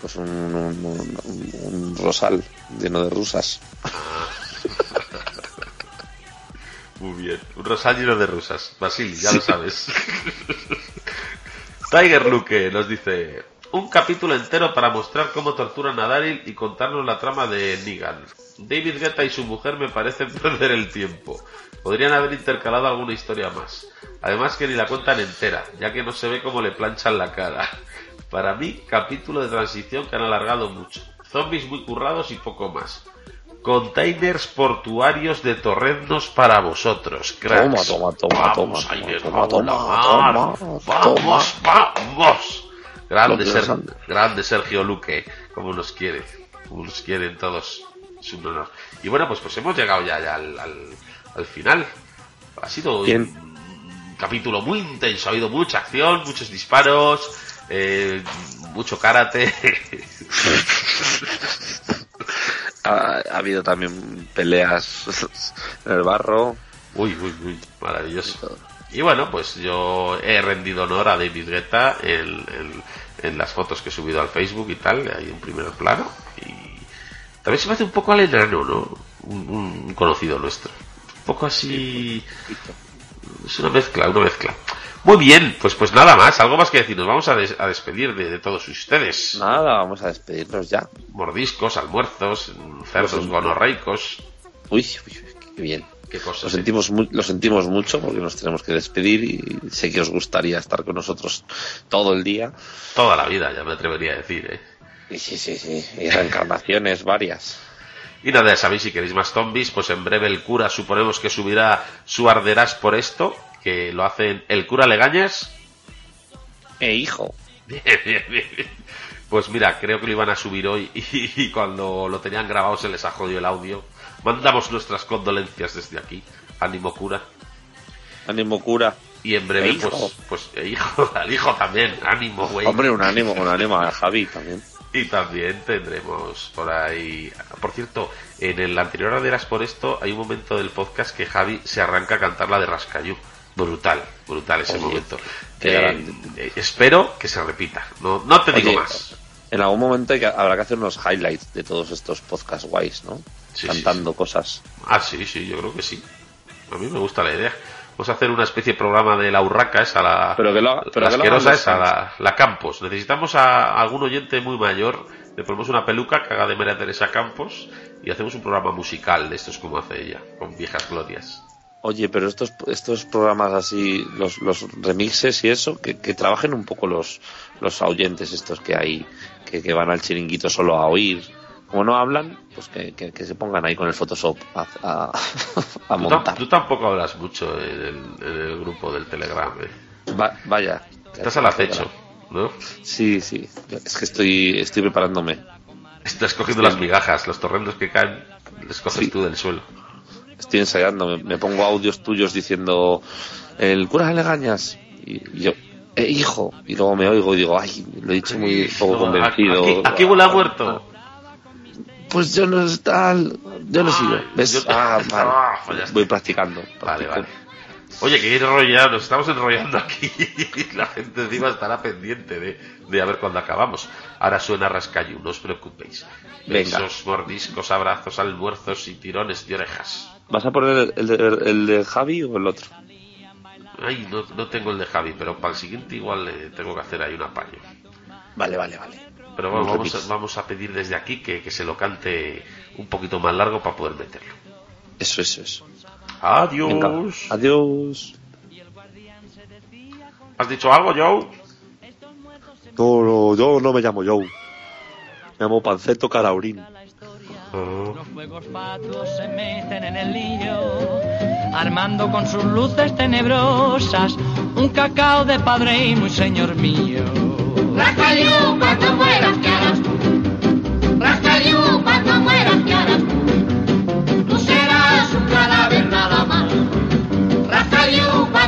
Pues un, un- un- un- un rosal lleno de rusas. Muy bien. bien. Un rosal lleno de rusas. Basili, ya lo sabes. Tiger Luke nos dice un capítulo entero para mostrar cómo torturan a Daryl y contarnos la trama de Negan. David Guetta y su mujer me parecen perder el tiempo. Podrían haber intercalado alguna historia más. Además que ni la cuentan entera, ya que no se ve cómo le planchan la cara. Para mí, capítulo de transición que han alargado mucho. Zombies muy currados y poco más. Containers portuarios de torrendos para vosotros, cracks. Toma, toma, toma, vamos, toma, toma, Vamos, vamos. Grande, Ser- grande Sergio Luque, como nos quiere, como nos quieren todos. Es un honor. Y bueno, pues, pues hemos llegado ya, ya al, al, al final. Ha sido Bien. un capítulo muy intenso, ha habido mucha acción, muchos disparos, eh, mucho karate. Ha, ha habido también peleas en el barro. Uy, uy, uy, maravilloso. Y bueno, pues yo he rendido honor a David Guetta en, en- en las fotos que he subido al Facebook y tal, ahí en primer plano. Y también se me hace un poco al enano, ¿no? Un, un conocido nuestro. Un poco así... Es una mezcla, una mezcla. Muy bien, pues pues nada más, algo más que decir. Nos vamos a, des- a despedir de, de todos ustedes. Nada, vamos a despedirnos ya. Mordiscos, almuerzos, cerdos gonorreicos. Uy, uy, qué bien. Qué cosas. Lo ¿eh? sentimos, lo sentimos mucho porque nos tenemos que despedir y sé que os gustaría estar con nosotros todo el día. Toda la vida, ya me atrevería a decir, ¿eh? Sí, sí, sí. Y reencarnaciones varias. Y nada, ya sabéis, si queréis más zombies, pues en breve el cura suponemos que subirá su arderás por esto, que lo hacen el cura Legañas. Eh, hijo. Pues mira, creo que lo iban a subir hoy y, cuando lo tenían grabado se les ha jodido el audio. Mandamos nuestras condolencias desde aquí. Ánimo cura. Ánimo cura. Y en breve, E hijo. pues, pues, e hijo, al hijo también. Ánimo, güey. Hombre, un ánimo, un ánimo a Javi también. Y también tendremos por ahí. Por cierto, en el anterior Arderas por esto hay un momento del podcast que Javi se arranca a cantar la de Rascayú. Brutal, brutal ese Oye, momento. Eh, eh, espero que se repita. No, no te digo más. En algún momento hay que- habrá que hacer unos highlights de todos estos podcasts guays, ¿no? Sí, Cantando cosas. Ah, sí, sí, yo creo que sí. A mí me gusta la idea. Vamos a hacer una especie de programa de la urraca esa, la, Pero que lo haga- pero la que asquerosa esa, la Campos. Necesitamos a algún oyente muy mayor. Le ponemos una peluca que haga de María Teresa Campos y hacemos un programa musical de estos como hace ella, con viejas glorias. Oye, pero estos, estos programas así, los, los remixes y eso, que, que trabajen un poco los, los oyentes estos que hay, que, que van al chiringuito solo a oír. Como no hablan, pues que, que- que se pongan ahí con el Photoshop a, a, a Tú, tam- montar. tú tampoco hablas mucho en el, en el grupo del Telegram. ¿eh? Va- vaya. Estás al acecho, ¿no? Sí, sí. Es que estoy, estoy preparándome. Estás cogiendo Sí. las migajas, los torrendos que caen, les coges Sí. tú del suelo. Estoy ensayando. Me, me pongo audios tuyos diciendo, el cura de Legañas. Y, y yo, eh, hijo. Y luego me oigo y digo, ay, lo he dicho muy poco convencido. Aquí, aquí huele a muerto. Pues yo no es tal, yo no sigo. Ay, ¿Ves? yo te- Ah, vale. Ah, fallaste. Voy practicando. Vale, vale. Oye, que enrollado, nos estamos enrollando aquí y la gente encima estará pendiente de, de a ver cuándo acabamos. Ahora suena Rascayu, no os preocupéis. Venga. Besos, mordiscos, abrazos, almuerzos y tirones de orejas. ¿Vas a poner el de, el de Javi o el otro? Ay, no, no tengo el de Javi, pero para el siguiente igual eh, tengo que hacer ahí un apaño. Vale, vale, vale. Pero bueno, Un vamos a, vamos a pedir desde aquí que, que se lo cante un poquito más largo para poder meterlo. Eso, eso, eso. Adiós. Venga. Adiós. ¿Has dicho algo, Joe? No, no, yo no me llamo Joe. Me llamo Panceto Caraurín. Ah. Los fuegos fatuos se meten en el niño, armando con sus luces tenebrosas un cacao de padre y muy señor mío. Rascaliú, cuando mueras, ¿qué harás tú? Rascaliú, cuando mueras, ¿qué harás tú? Tú serás un cadáver nada más. Rascaliú, cuando